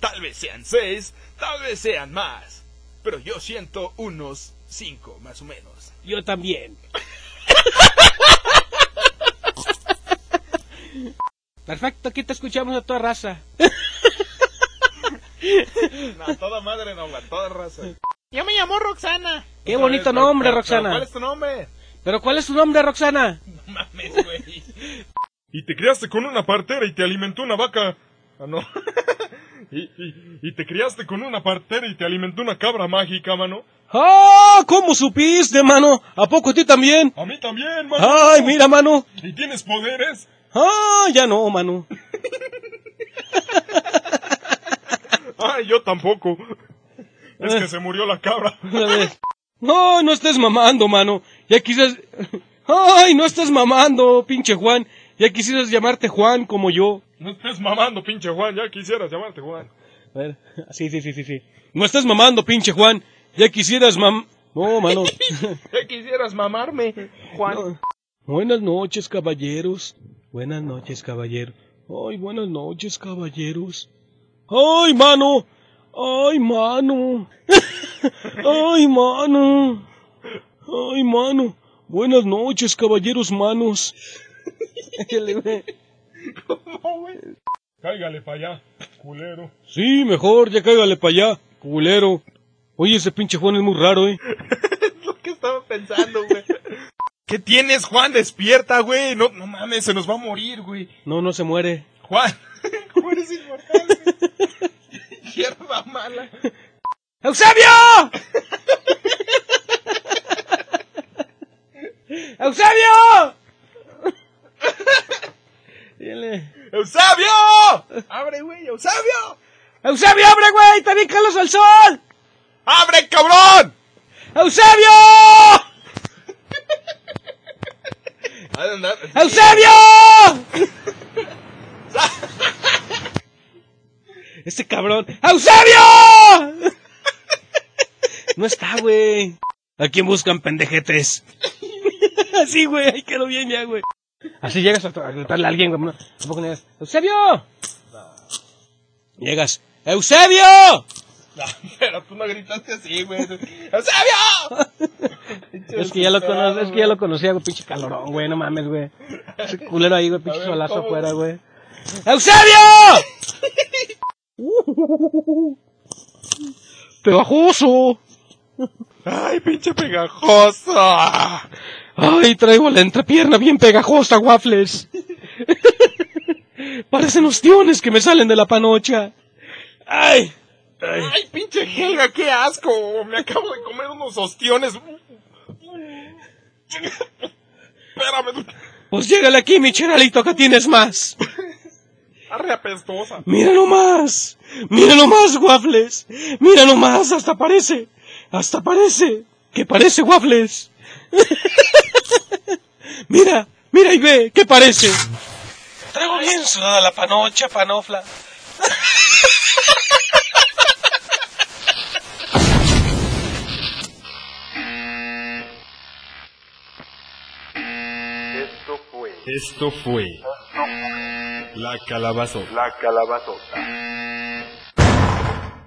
Tal vez sean 6, tal vez sean más. Pero yo siento unos 5 más o menos. Yo también. (laughs) Perfecto, aquí te escuchamos a toda raza. (laughs) No, toda madre no, a toda raza. Yo me llamo Roxana. Qué bonito nombre, Pero, Roxana. ¿Cuál es tu nombre? ¿Pero cuál es tu nombre, Roxana? No mames, güey. Y te criaste con una partera y te alimentó una vaca. Ah, no. (laughs) y, y- y te criaste con una partera y te alimentó una cabra mágica, mano. ¡Ah! ¿Cómo supiste, mano? ¿A poco a ti también? A mí también, mano. ¡Ay, mira, mano! ¿Y tienes poderes? ¡Ah! Ya no, mano. Ay, yo tampoco. Es que se murió la cabra. No, no estés mamando, mano. Ya quisieras... ¡Ay, no estés mamando, pinche Juan! Ya quisieras llamarte Juan como yo. No estés mamando, pinche Juan. Ya quisieras llamarte Juan. A ver, sí, sí, sí, sí, sí. No estés mamando, pinche Juan. Ya quisieras mam... No, mano. (laughs) Ya quisieras mamarme, Juan. Buenas noches, caballeros. Buenas noches, caballero. Ay, buenas noches, caballeros. Ay, mano. Ay, mano. (laughs) Ay, mano. Ay, mano. Buenas noches, caballeros manos. (laughs) Cáigale para allá, culero. Sí, mejor, ya cáigale para allá, culero. Oye, ese pinche Juan es muy raro, eh. (laughs) lo que estaba pensando, güey. ¿Qué tienes, Juan? Despierta, güey. No, no mames, se nos va a morir, güey. No, no se muere. Juan. (laughs) Juan es inmortal, güey. (laughs) Hierba mala. ¡Eusebio! ¡Eusebio! Dile. ¡Eusebio! ¡Abre, güey! ¡Eusebio! ¡Eusebio, abre, güey! ¡También calos al sol! ¡Abre, cabrón! ¡Eusebio! ¡Eusebio! Este cabrón. ¡Eusebio! No está, güey. ¿A quién buscan pendejetes? (laughs) Así, güey, ahí quedó bien ya, güey. Así llegas a a gritarle a alguien, güey. Tampoco llegas. ¡Eusebio! Llegas. ¡Eusebio! (laughs) No, pero tú no gritaste así, güey. (laughs) ¡Eusebio! Es que ya lo conocí, es que ya lo conocía, güey, pinche calorón, güey, no mames, güey. Ese culero ahí, güey, pinche solazo afuera, güey. ¡Eusebio! (laughs) ¡Pegajoso! ¡Ay, pinche pegajoso! ¡Ay, traigo la entrepierna bien pegajosa, waffles! Parecen ostiones que me salen de la panocha. ¡Ay! ¡Ay! ¡Ay, pinche Helga, qué asco! Me acabo de comer unos ostiones. Espérame, Pues llégale aquí, mi cheralito, que tienes más. arre apestosa. ¡Mira nomás! ¡Mira nomás, waffles! ¡Mira nomás! ¡Hasta parece! ¡Hasta parece! ¡Que parece waffles! ¡Mira! ¡Mira y ve! ¿Qué parece? Traigo bien sudada la panocha, panofla. Esto fue La Calabazota. La.